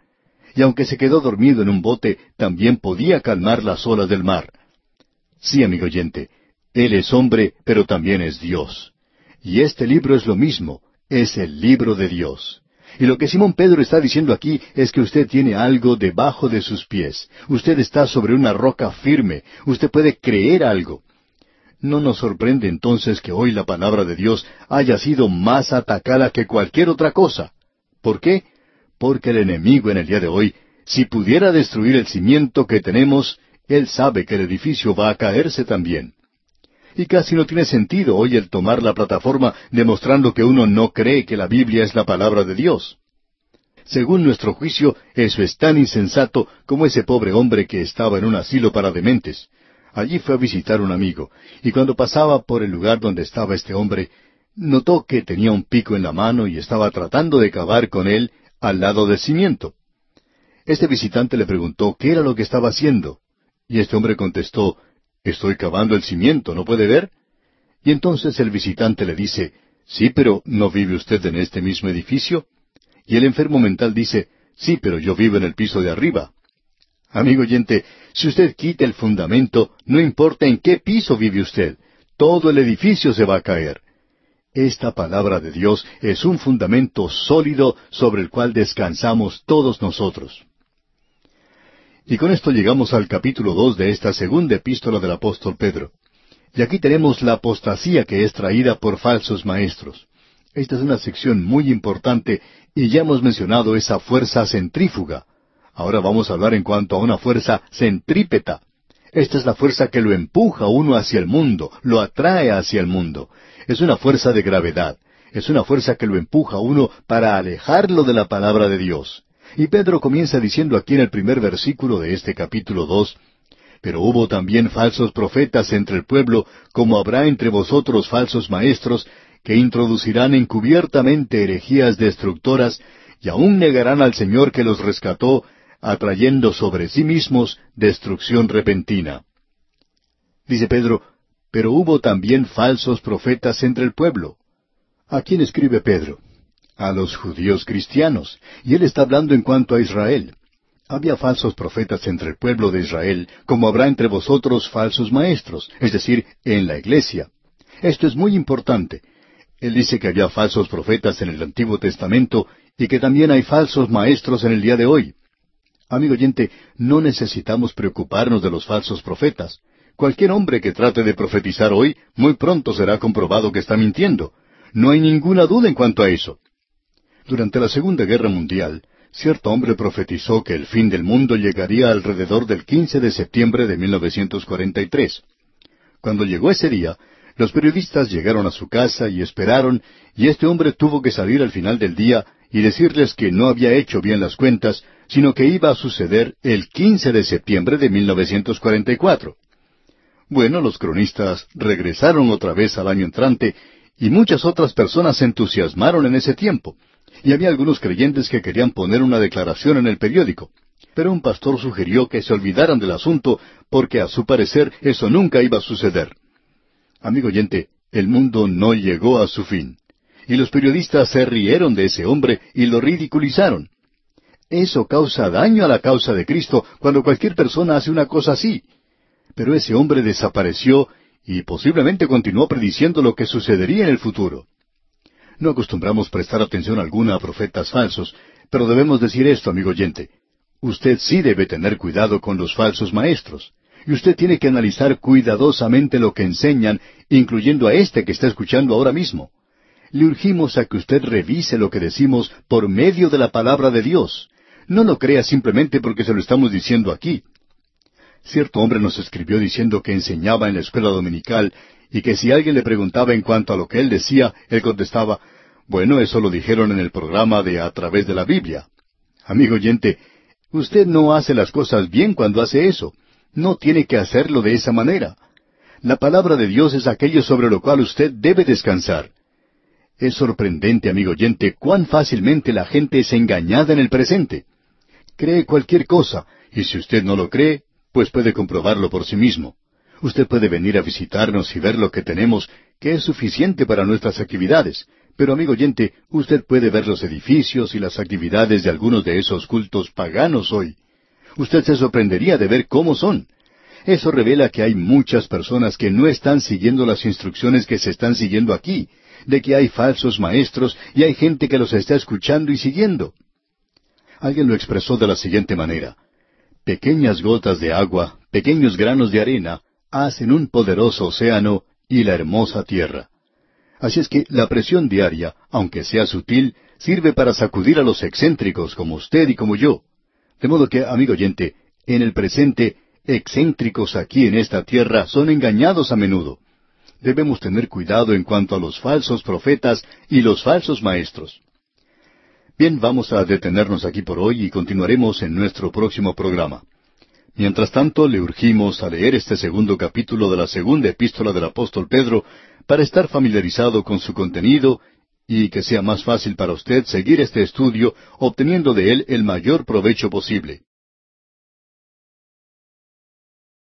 Y aunque se quedó dormido en un bote, también podía calmar las olas del mar. Sí, amigo oyente, Él es hombre, pero también es Dios. Y este libro es lo mismo, es el libro de Dios. Y lo que Simón Pedro está diciendo aquí es que usted tiene algo debajo de sus pies. Usted está sobre una roca firme. Usted puede creer algo. No nos sorprende entonces que hoy la palabra de Dios haya sido más atacada que cualquier otra cosa. ¿Por qué? Porque el enemigo en el día de hoy, si pudiera destruir el cimiento que tenemos, él sabe que el edificio va a caerse también. Y casi no tiene sentido hoy el tomar la plataforma demostrando que uno no cree que la Biblia es la palabra de Dios. Según nuestro juicio, eso es tan insensato como ese pobre hombre que estaba en un asilo para dementes, Allí fue a visitar un amigo, y cuando pasaba por el lugar donde estaba este hombre, notó que tenía un pico en la mano y estaba tratando de cavar con él al lado del cimiento. Este visitante le preguntó qué era lo que estaba haciendo, y este hombre contestó, Estoy cavando el cimiento, ¿no puede ver? Y entonces el visitante le dice, Sí, pero ¿no vive usted en este mismo edificio? Y el enfermo mental dice, Sí, pero yo vivo en el piso de arriba. Amigo oyente, si usted quita el fundamento, no importa en qué piso vive usted, todo el edificio se va a caer. Esta palabra de Dios es un fundamento sólido sobre el cual descansamos todos nosotros. Y con esto llegamos al capítulo dos de esta segunda epístola del apóstol Pedro. Y aquí tenemos la apostasía que es traída por falsos maestros. Esta es una sección muy importante y ya hemos mencionado esa fuerza centrífuga. Ahora vamos a hablar en cuanto a una fuerza centrípeta. Esta es la fuerza que lo empuja uno hacia el mundo, lo atrae hacia el mundo. Es una fuerza de gravedad. Es una fuerza que lo empuja a uno para alejarlo de la palabra de Dios. Y Pedro comienza diciendo aquí en el primer versículo de este capítulo dos, Pero hubo también falsos profetas entre el pueblo, como habrá entre vosotros falsos maestros, que introducirán encubiertamente herejías destructoras, y aún negarán al Señor que los rescató, atrayendo sobre sí mismos destrucción repentina. Dice Pedro, pero hubo también falsos profetas entre el pueblo. ¿A quién escribe Pedro? A los judíos cristianos, y él está hablando en cuanto a Israel. Había falsos profetas entre el pueblo de Israel, como habrá entre vosotros falsos maestros, es decir, en la iglesia. Esto es muy importante. Él dice que había falsos profetas en el Antiguo Testamento y que también hay falsos maestros en el día de hoy. Amigo oyente, no necesitamos preocuparnos de los falsos profetas. Cualquier hombre que trate de profetizar hoy, muy pronto será comprobado que está mintiendo. No hay ninguna duda en cuanto a eso. Durante la Segunda Guerra Mundial, cierto hombre profetizó que el fin del mundo llegaría alrededor del 15 de septiembre de 1943. Cuando llegó ese día, los periodistas llegaron a su casa y esperaron, y este hombre tuvo que salir al final del día y decirles que no había hecho bien las cuentas, sino que iba a suceder el 15 de septiembre de 1944. Bueno, los cronistas regresaron otra vez al año entrante y muchas otras personas se entusiasmaron en ese tiempo. Y había algunos creyentes que querían poner una declaración en el periódico. Pero un pastor sugirió que se olvidaran del asunto porque a su parecer eso nunca iba a suceder. Amigo oyente, el mundo no llegó a su fin. Y los periodistas se rieron de ese hombre y lo ridiculizaron. Eso causa daño a la causa de Cristo cuando cualquier persona hace una cosa así. Pero ese hombre desapareció y posiblemente continuó prediciendo lo que sucedería en el futuro. No acostumbramos prestar atención alguna a profetas falsos, pero debemos decir esto, amigo oyente. Usted sí debe tener cuidado con los falsos maestros. Y usted tiene que analizar cuidadosamente lo que enseñan, incluyendo a este que está escuchando ahora mismo. Le urgimos a que usted revise lo que decimos por medio de la palabra de Dios. No lo crea simplemente porque se lo estamos diciendo aquí. Cierto hombre nos escribió diciendo que enseñaba en la escuela dominical y que si alguien le preguntaba en cuanto a lo que él decía, él contestaba, bueno, eso lo dijeron en el programa de A través de la Biblia. Amigo oyente, usted no hace las cosas bien cuando hace eso. No tiene que hacerlo de esa manera. La palabra de Dios es aquello sobre lo cual usted debe descansar. Es sorprendente, amigo oyente, cuán fácilmente la gente es engañada en el presente cree cualquier cosa, y si usted no lo cree, pues puede comprobarlo por sí mismo. Usted puede venir a visitarnos y ver lo que tenemos, que es suficiente para nuestras actividades. Pero, amigo oyente, usted puede ver los edificios y las actividades de algunos de esos cultos paganos hoy. Usted se sorprendería de ver cómo son. Eso revela que hay muchas personas que no están siguiendo las instrucciones que se están siguiendo aquí, de que hay falsos maestros y hay gente que los está escuchando y siguiendo. Alguien lo expresó de la siguiente manera. Pequeñas gotas de agua, pequeños granos de arena, hacen un poderoso océano y la hermosa tierra. Así es que la presión diaria, aunque sea sutil, sirve para sacudir a los excéntricos como usted y como yo. De modo que, amigo oyente, en el presente, excéntricos aquí en esta tierra son engañados a menudo. Debemos tener cuidado en cuanto a los falsos profetas y los falsos maestros. Bien, vamos a detenernos aquí por hoy y continuaremos en nuestro próximo programa. Mientras tanto, le urgimos a leer este segundo capítulo de la segunda epístola del apóstol Pedro para estar familiarizado con su contenido y que sea más fácil para usted seguir este estudio obteniendo de él el mayor provecho posible.